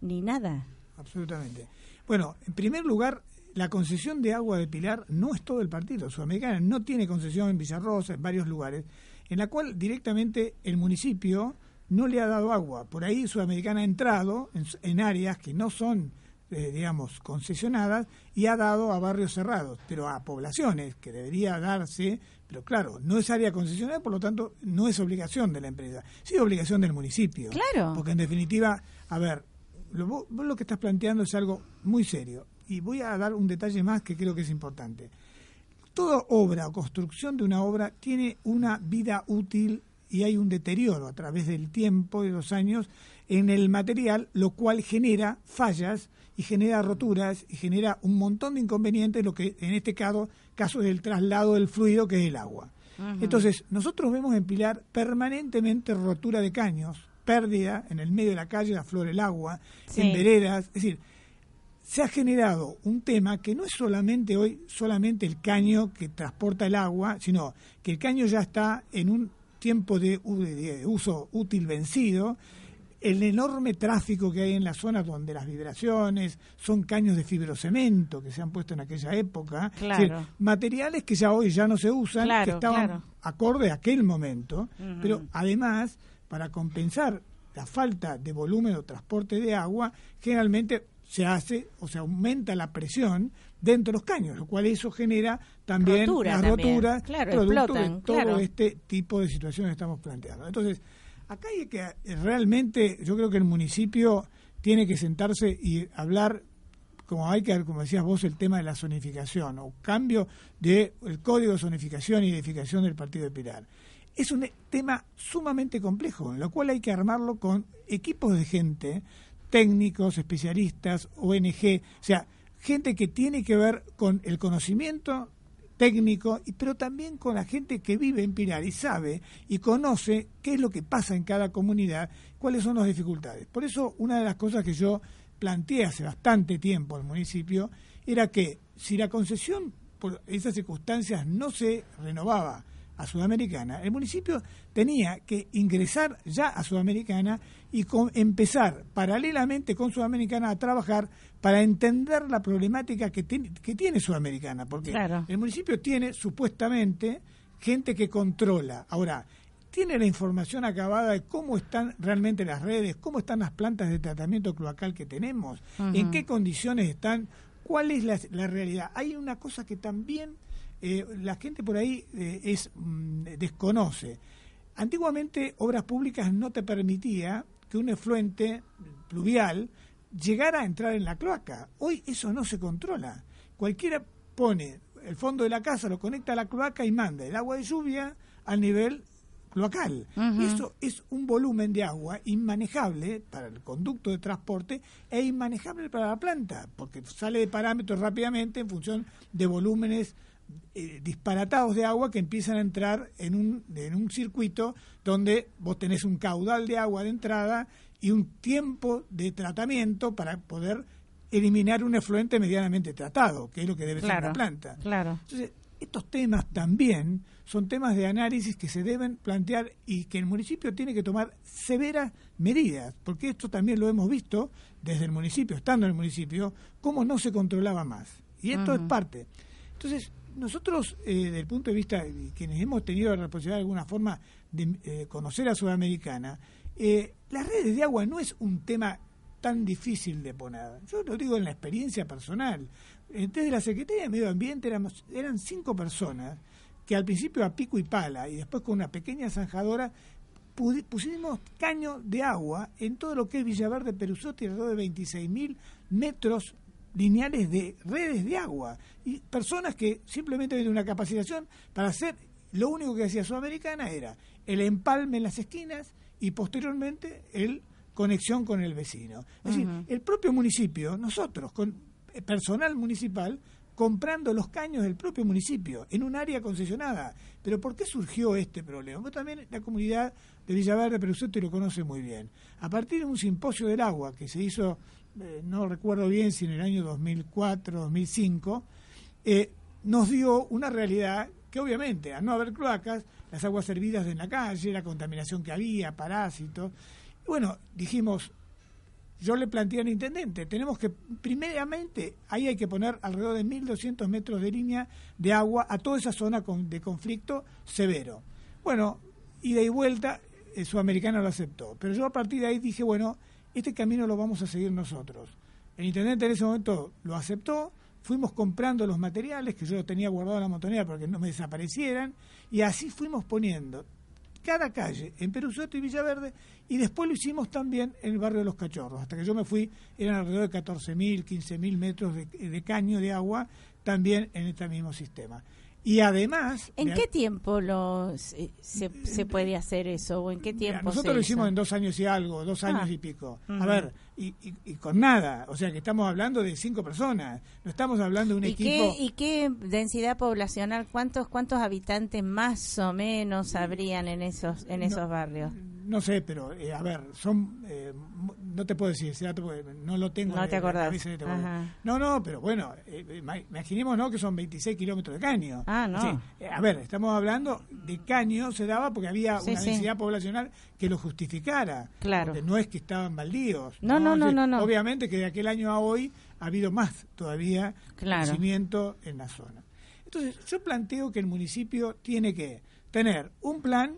ni nada. Absolutamente. Bueno, en primer lugar, la concesión de agua de Pilar no es todo el partido. Sudamericana no tiene concesión en Villarrosa, en varios lugares, en la cual directamente el municipio no le ha dado agua. Por ahí Sudamericana ha entrado en, en áreas que no son, eh, digamos, concesionadas y ha dado a barrios cerrados, pero a poblaciones que debería darse, pero claro, no es área concesionada, por lo tanto, no es obligación de la empresa, sí obligación del municipio. Claro. Porque en definitiva, a ver, lo, vos, vos lo que estás planteando es algo muy serio. Y voy a dar un detalle más que creo que es importante. Toda obra o construcción de una obra tiene una vida útil y hay un deterioro a través del tiempo y los años en el material, lo cual genera fallas y genera roturas y genera un montón de inconvenientes, lo que en este caso, caso es el traslado del fluido que es el agua. Entonces, nosotros vemos en Pilar permanentemente rotura de caños, pérdida en el medio de la calle, aflora el agua, Sí. en veredas, es decir, se ha generado un tema que no es solamente hoy solamente el caño que transporta el agua, sino que el caño ya está en un tiempo de, uso útil vencido, el enorme tráfico que hay en la zona donde las vibraciones son caños de fibrocemento que se han puesto en aquella época, es Claro. decir, materiales que ya hoy ya no se usan, Claro, que estaban claro. acorde a aquel momento, pero además, para compensar la falta de volumen o transporte de agua, generalmente se hace o se aumenta la presión dentro de los caños, lo cual eso genera también Rotura las también. roturas, Claro, producto explotan, de todo claro. este tipo de situaciones que estamos planteando. Entonces, acá hay que eh, realmente, yo creo que el municipio tiene que sentarse y hablar como hay que, como decías vos, el tema de la zonificación o cambio del código de zonificación y edificación del Partido de Pilar. Es un tema sumamente complejo, en lo cual hay que armarlo con equipos de gente, técnicos, especialistas, ONG, o sea, gente que tiene que ver con el conocimiento técnico, pero también con la gente que vive en Pilar y sabe y conoce qué es lo que pasa en cada comunidad, cuáles son las dificultades. Por eso, una de las cosas que yo planteé hace bastante tiempo al municipio era que si la concesión por esas circunstancias no se renovaba a Sudamericana, el municipio tenía que ingresar ya a Sudamericana y con- empezar paralelamente con Sudamericana a trabajar para entender la problemática que, tiene- que tiene Sudamericana, porque Claro. el municipio tiene supuestamente gente que controla. Ahora, tiene la información acabada de cómo están realmente las redes, cómo están las plantas de tratamiento cloacal que tenemos, en qué condiciones están, cuál es la, la realidad. Hay una cosa que también eh, la gente por ahí eh, es mm, desconoce. Antiguamente Obras Públicas no te permitía que un efluente pluvial llegara a entrar en la cloaca. Hoy eso no se controla. Cualquiera pone el fondo de la casa, lo conecta a la cloaca y manda el agua de lluvia al nivel cloacal. Y eso es un volumen de agua inmanejable para el conducto de transporte e inmanejable para la planta, porque sale de parámetros rápidamente en función de volúmenes eh, disparatados de agua que empiezan a entrar en un, en un circuito donde vos tenés un caudal de agua de entrada y un tiempo de tratamiento para poder eliminar un efluente medianamente tratado, que es lo que debe ser una planta. claro. Entonces, estos temas también son temas de análisis que se deben plantear y que el municipio tiene que tomar severas medidas, porque esto también lo hemos visto desde el municipio, estando en el municipio, cómo no se controlaba más. Y esto es parte. Entonces, nosotros, eh, desde el punto de vista de quienes hemos tenido la responsabilidad de alguna forma de eh, conocer a Sudamericana, eh, las redes de agua no es un tema tan difícil de poner. Yo lo digo en la experiencia personal. Eh, Desde la Secretaría de Medio Ambiente éramos, eran cinco personas que al principio a pico y pala y después con una pequeña zanjadora pusimos caño de agua en todo lo que es Villaverde, Perusotti, alrededor de 26.000 metros lineales de redes de agua. Y personas que simplemente tienen una capacitación para hacer, lo único que hacía Sudamericana era el empalme en las esquinas y posteriormente el conexión con el vecino. Es decir, el propio municipio, nosotros, con eh, personal municipal, comprando los caños del propio municipio en un área concesionada. Pero ¿por qué surgió este problema? Pues también la comunidad de Villaverde, Perusotti lo conoce muy bien. A partir de un simposio del agua que se hizo, eh, no recuerdo bien si en el año 2004, 2005, eh, nos dio una realidad que obviamente, al no haber cloacas, las aguas servidas en la calle, la contaminación que había, parásitos. Bueno, dijimos, yo le planteé al intendente, tenemos que, primeramente, ahí hay que poner alrededor de 1.200 metros de línea de agua a toda esa zona con- de conflicto severo. Bueno, ida y vuelta, el sudamericano lo aceptó. Pero yo a partir de ahí dije, bueno, este camino lo vamos a seguir nosotros. El intendente en ese momento lo aceptó, fuimos comprando los materiales que yo tenía guardado en la montonera para que no me desaparecieran, y así fuimos poniendo cada calle en Perusoto y Villaverde y después lo hicimos también en el barrio de Los Cachorros. Hasta que yo me fui, eran alrededor de 14.000, 15.000 metros de, de caño de agua también en este mismo sistema. Y además... ¿En qué tiempo lo, se, puede hacer eso? ¿O en qué Mira, tiempo nosotros lo hicimos hizo? en dos años y algo, dos años Ah. y pico. A ver, y, y- y con nada. O sea que estamos hablando de cinco personas. No estamos hablando de un ¿Y equipo... qué, ¿Y qué densidad poblacional? ¿Cuántos cuántos habitantes más o menos habrían en esos en esos barrios? No sé, pero eh, a ver, son. eh, no te puedo decir ese dato porque no lo tengo. No te acordás. este. No, no, pero bueno, eh, ima- imaginemos ¿no? que son 26 kilómetros de caño. Ah, no. Sí, eh, a ver, estamos hablando de caño, se daba porque había Sí, una sí. densidad poblacional que lo justificara. Claro. No es que estaban baldíos. No, no, no, no, no. Obviamente que de aquel año a hoy ha habido más todavía Claro. crecimiento en la zona. Entonces, yo planteo que el municipio tiene que tener un plan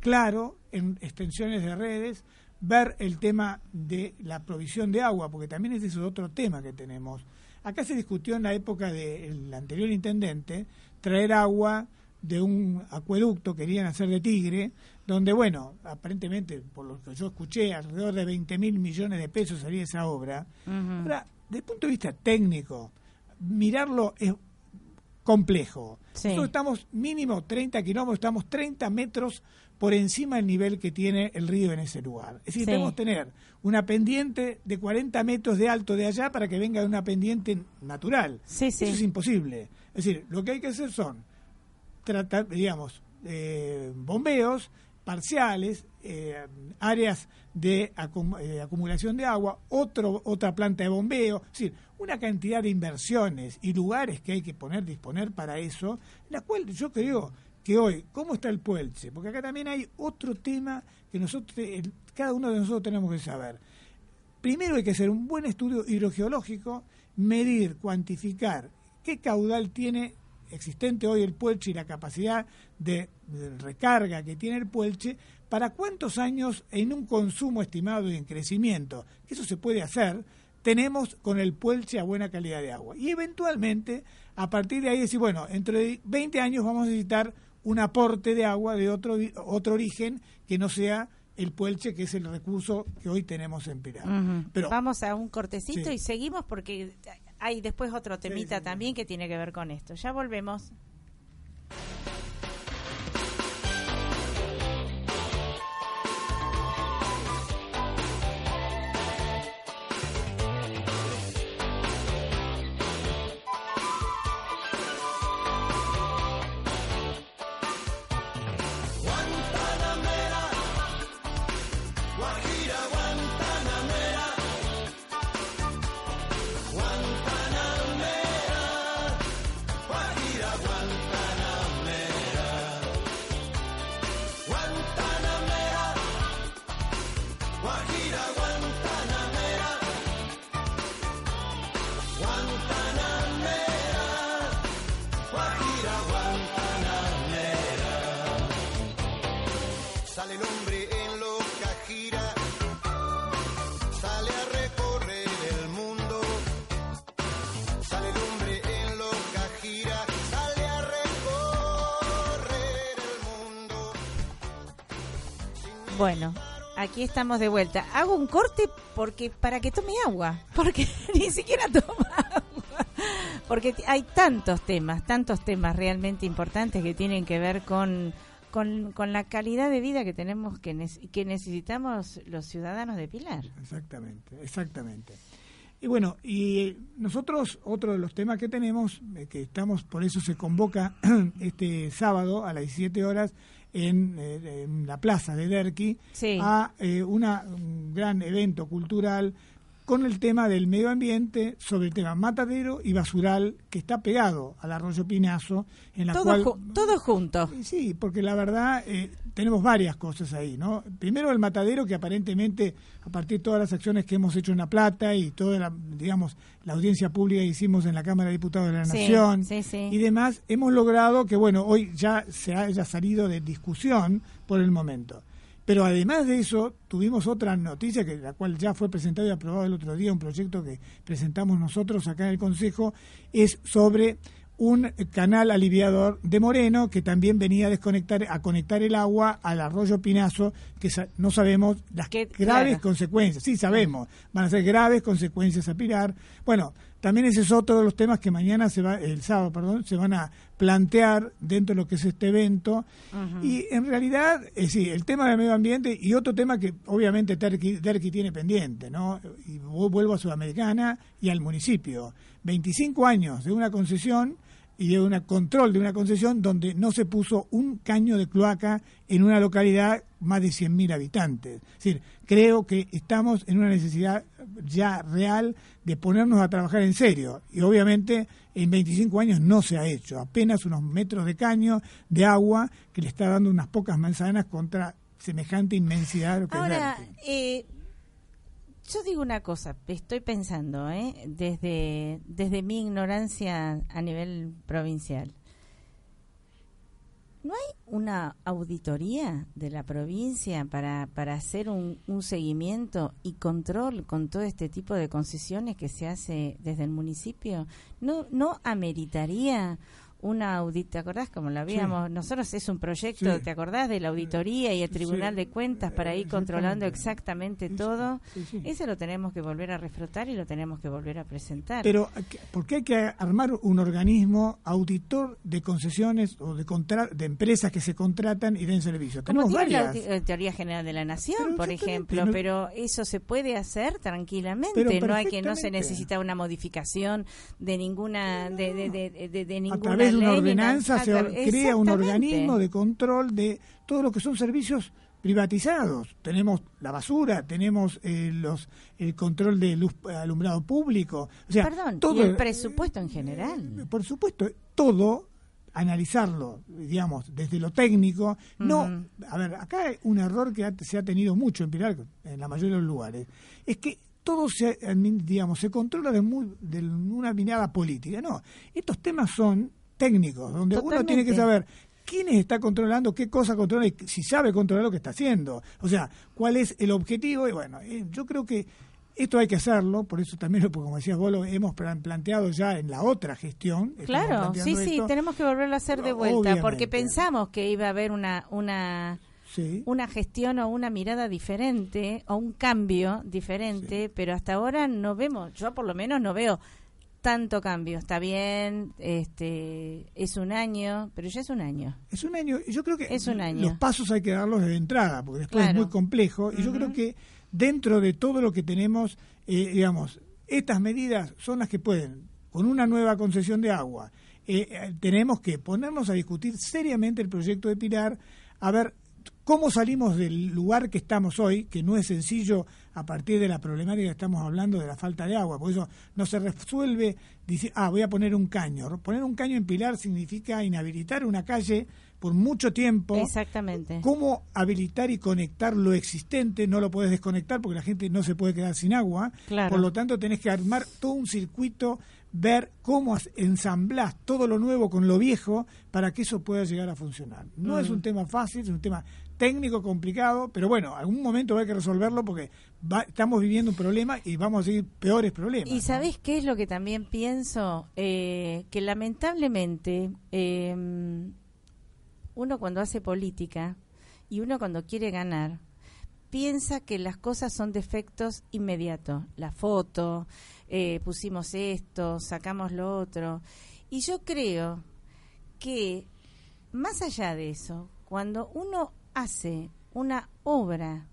claro en extensiones de redes, ver el tema de la provisión de agua, porque también ese es otro tema que tenemos. Acá se discutió en la época del anterior intendente traer agua de un acueducto, querían hacer de Tigre, donde, bueno, aparentemente, por lo que yo escuché, alrededor de 20 mil millones de pesos sería esa obra. Ahora, desde el punto de vista técnico, mirarlo es complejo. Sí. Nosotros estamos mínimo 30 kilómetros, estamos 30 metros por encima del nivel que tiene el río en ese lugar. Es decir, Sí. debemos tener una pendiente de 40 metros de alto de allá para que venga una pendiente natural. Sí, sí. Eso es imposible. Es decir, lo que hay que hacer son tratar, digamos, eh, bombeos parciales, eh, áreas de eh, acumulación de agua, otro, otra planta de bombeo, es decir, una cantidad de inversiones y lugares que hay que poner, disponer para eso, la cual yo creo que hoy, ¿cómo está el Puelche? Porque acá también hay otro tema que nosotros, cada uno de nosotros tenemos que saber. Primero hay que hacer un buen estudio hidrogeológico, medir, cuantificar qué caudal tiene existente hoy el Puelche y la capacidad de, de recarga que tiene el Puelche, para cuántos años en un consumo estimado y en crecimiento, que eso se puede hacer, tenemos con el Puelche a buena calidad de agua. Y eventualmente, a partir de ahí decir, bueno, entre 20 años vamos a necesitar un aporte de agua de otro, otro origen que no sea el Puelche, que es el recurso que hoy tenemos en. Pero Vamos a un cortecito Sí. y seguimos porque hay después otro temita también que tiene que ver con esto. Ya volvemos. Guajira Guantanamera, Guantanamera, Guajira Guantanamera. Sale el hombre en loca gira, sale a recorrer el mundo. Sale el hombre en loca gira, sale a recorrer el mundo. Bueno, aquí estamos de vuelta. Hago un corte porque para que tome agua, <laughs> porque <laughs> ni siquiera toma agua. Porque hay tantos temas, tantos temas realmente importantes que tienen que ver con, con, con la calidad de vida que tenemos, que, nec- que necesitamos los ciudadanos de Pilar. Exactamente, exactamente. Y bueno, y nosotros, otro de los temas que tenemos, eh, que estamos, por eso se convoca <clears throat> este sábado a las 17 horas en, eh, en la plaza de Derqui Sí. a eh, una, un gran evento cultural con el tema del medio ambiente, sobre el tema matadero y basural, que está pegado al arroyo Pinazo, en la Todo, cual... ju- todo junto. Sí, porque la verdad eh, tenemos varias cosas ahí, ¿no? Primero el matadero que aparentemente a partir de todas las acciones que hemos hecho en La Plata y toda la, digamos, la audiencia pública que hicimos en la Cámara de Diputados de la Sí, Nación sí, sí. y demás, hemos logrado que, bueno, hoy ya se haya salido de discusión por el momento. Pero además de eso, tuvimos otra noticia, que la cual ya fue presentado y aprobado el otro día, un proyecto que presentamos nosotros acá en el Consejo, es sobre un canal aliviador de Moreno que también venía a desconectar, a conectar el agua al arroyo Pinazo, que sa- no sabemos las graves claro. consecuencias. Sí, sabemos, van a ser graves consecuencias a Pilar. Bueno, también ese es otro de los temas que mañana se va, el sábado, perdón, se van a plantear dentro de lo que es este evento. Y en realidad, eh, sí, el tema del medio ambiente y otro tema que obviamente Derqui, Derqui tiene pendiente, ¿no? Y vu- vuelvo a Sudamericana y al municipio. 25 años de una concesión y de un control de una concesión donde no se puso un caño de cloaca en una localidad más de 100.000 habitantes. Es decir, creo que estamos en una necesidad ya real de ponernos a trabajar en serio. Y obviamente en 25 años no se ha hecho. Apenas unos metros de caño de agua que le está dando unas pocas manzanas contra semejante inmensidad de lo que es Ahora, eh, yo digo una cosa, estoy pensando, ¿eh? desde, desde mi ignorancia a nivel provincial. ¿No hay una auditoría de la provincia para, para hacer un, un seguimiento y control con todo este tipo de concesiones que se hace desde el municipio? ¿No, no ameritaría una auditoría? ¿Te acordás como lo habíamos? Nosotros es un proyecto, Sí. ¿te acordás de la auditoría y el Tribunal Sí. de Cuentas para ir controlando exactamente todo? Sí, sí. Ese lo tenemos que volver a refrotar y lo tenemos que volver a presentar. Pero, ¿por qué hay que armar un organismo auditor de concesiones o de, contra- de empresas que se contratan y den servicio? Como Tenemos la varias. eh, Teoría General de la Nación, Pero por ejemplo, no- pero eso se puede hacer tranquilamente, no hay que no se necesita una modificación de ninguna de, de, de, de- ninguna una ordenanza se or- crea un organismo de control de todo lo que son servicios privatizados. Tenemos la basura, tenemos eh, los el control de luz alumbrado público. O sea, Perdón, todo y el presupuesto en general. por supuesto, todo analizarlo, digamos, desde lo técnico. No, a ver, acá hay un error que ha- se ha tenido mucho en Pilar, en la mayoría de los lugares, es que todo se, digamos, se controla de, muy, de una mirada política. No, estos temas son técnicos, donde uno tiene que saber quién está controlando, qué cosa controla y si sabe controlar lo que está haciendo. O sea, cuál es el objetivo. Y bueno, eh, yo creo que esto hay que hacerlo, por eso también, <laughs> como decías vos, lo hemos plan- planteado ya en la otra gestión. Claro, sí, sí, tenemos que volverlo a hacer de vuelta, Obviamente. porque pensamos que iba a haber una una Sí. una gestión o una mirada diferente o un cambio diferente, pero hasta ahora no vemos, yo por lo menos no veo tanto cambio. Está bien, este, es un año, pero ya es un año. Es un año, yo creo que Es un año. los pasos hay que darlos desde entrada, porque después Claro. es muy complejo. Y yo creo que dentro de todo lo que tenemos, eh, digamos, estas medidas son las que pueden, con una nueva concesión de agua, eh, eh, tenemos que ponernos a discutir seriamente el proyecto de Pilar, a ver cómo salimos del lugar que estamos hoy, que no es sencillo a partir de la problemática que estamos hablando de la falta de agua, por eso no se resuelve, dice, ah, voy a poner un caño. Poner un caño en Pilar significa inhabilitar una calle por mucho tiempo. Exactamente. Cómo habilitar y conectar lo existente, no lo puedes desconectar porque la gente no se puede quedar sin agua. Claro. Por lo tanto, tenés que armar todo un circuito, ver cómo as- ensamblás todo lo nuevo con lo viejo para que eso pueda llegar a funcionar. No Mm. es un tema fácil, es un tema técnico complicado, pero bueno, algún momento va a que resolverlo porque va- estamos viviendo un problema y vamos a seguir peores problemas. ¿Y sabés qué es lo que también pienso? Eh, que lamentablemente eh, uno cuando hace política y uno cuando quiere ganar, piensa que las cosas son defectos inmediatos. La foto, eh, pusimos esto, sacamos lo otro. Y yo creo que más allá de eso, cuando uno hace una obra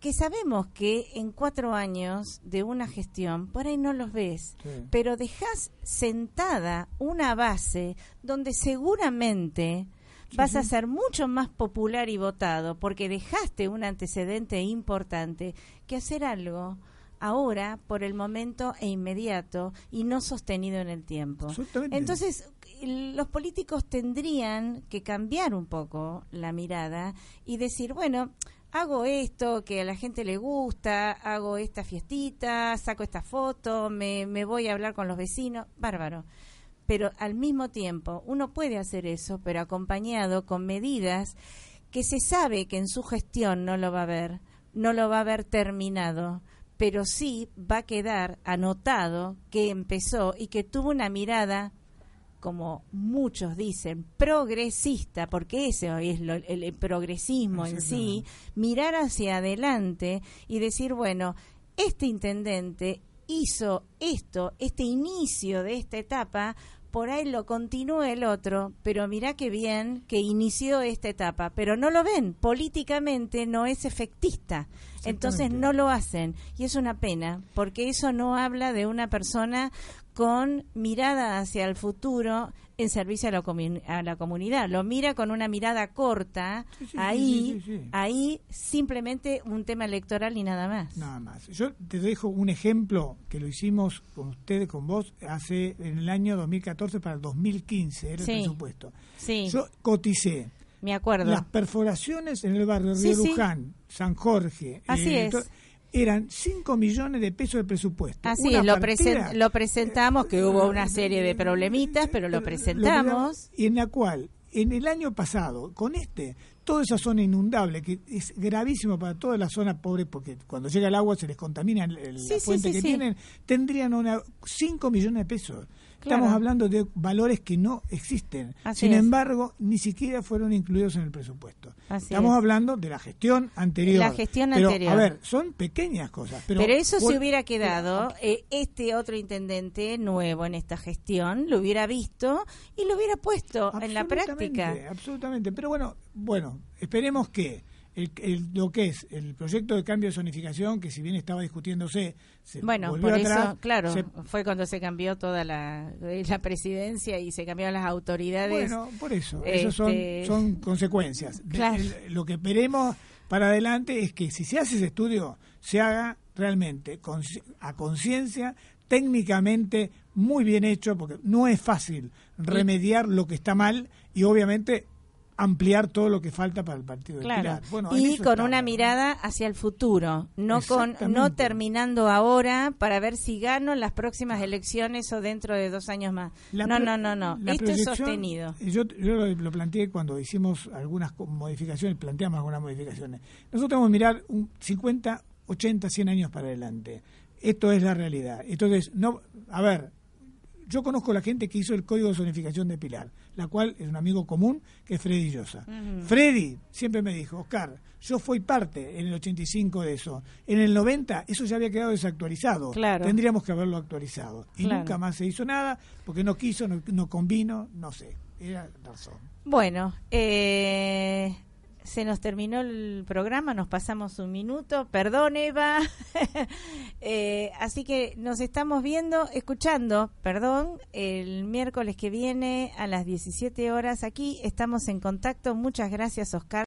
que sabemos que en cuatro años de una gestión, por ahí no los ves, Sí. pero dejas sentada una base donde seguramente vas a ser mucho más popular y votado porque dejaste un antecedente importante que hacer algo ahora por el momento e inmediato y no sostenido en el tiempo. Entonces, los políticos tendrían que cambiar un poco la mirada y decir, bueno, hago esto que a la gente le gusta, hago esta fiestita, saco esta foto, me, me voy a hablar con los vecinos, bárbaro. Pero al mismo tiempo, uno puede hacer eso, pero acompañado con medidas que se sabe que en su gestión no lo va a ver, no lo va a ver terminado, pero sí va a quedar anotado que empezó y que tuvo una mirada como muchos dicen, progresista, porque ese hoy es lo- el, el progresismo en sí, mirar hacia adelante y decir, bueno, este intendente hizo esto, este inicio de esta etapa, por ahí lo continúa el otro, pero mirá qué bien que inició esta etapa, pero no lo ven, políticamente no es efectista, entonces no lo hacen. Y es una pena, porque eso no habla de una persona con mirada hacia el futuro en servicio a la, a la comunidad. Lo mira con una mirada corta, sí, sí, ahí, sí, ahí simplemente un tema electoral y nada más. Nada más. Yo te dejo un ejemplo que lo hicimos con ustedes, con vos, hace en el año 2014 para el 2015, era el presupuesto. Sí, Yo coticé me acuerdo. las perforaciones en el barrio Río. Luján, San Jorge. Así es. Eran 5 millones de pesos de presupuesto. Así Una es, lo, partida, presen- lo presentamos, que hubo una serie de problemitas, pero lo presentamos. y en la cual, en el año pasado, con este, toda esa zona inundable, que es gravísimo para toda la zona pobre, porque cuando llega el agua se les contamina el- Sí, la fuente sí, que tienen, tendrían una 5 millones de pesos. Claro. Estamos hablando de valores que no existen. Así Sin es. embargo, ni siquiera fueron incluidos en el presupuesto. Así Estamos es. hablando de la gestión anterior. La gestión Pero, anterior. A ver, son pequeñas cosas. Pero, Pero, eso por- se hubiera quedado, eh, este otro intendente nuevo en esta gestión lo hubiera visto y lo hubiera puesto en la práctica. Absolutamente. Pero bueno, bueno, esperemos que el, el- lo que es el proyecto de cambio de zonificación, que si bien estaba discutiéndose, se Bueno, volvió por atrás, eso, claro, se- fue cuando se cambió toda la, la presidencia y se cambiaron las autoridades. bueno, por eso, eso son, este, son consecuencias. De- Claro. el- lo que esperemos para adelante es que si se hace ese estudio, se haga realmente consci- a conciencia, técnicamente muy bien hecho, porque no es fácil remediar lo que está mal y obviamente ampliar todo lo que falta para el partido de Claro, Pilar. Bueno, en y con una mirada hacia el futuro, no con no terminando ahora para ver si gano en las próximas elecciones o dentro de dos años más. La no, no, no, no. Esto es sostenido. Yo, yo lo, lo planteé cuando hicimos algunas modificaciones, planteamos algunas modificaciones. Nosotros tenemos que mirar un 50, 80, 100 años para adelante. Esto es la realidad. Entonces, no, a ver, yo conozco a la gente que hizo el código de zonificación de Pilar, la cual es un amigo común que es Freddy Llosa. Freddy siempre me dijo, Oscar, yo fui parte en el 85 de eso. En el 90 eso ya había quedado desactualizado. Claro. Tendríamos que haberlo actualizado. Y Claro. nunca más se hizo nada porque no quiso, no, no convino, no sé. Era razón. Bueno, eh, se nos terminó el programa, nos pasamos un minuto, perdón Eva, <laughs> Eh, así que nos estamos viendo, escuchando, perdón, el miércoles que viene a las 17 horas aquí, estamos en contacto, muchas gracias Oscar.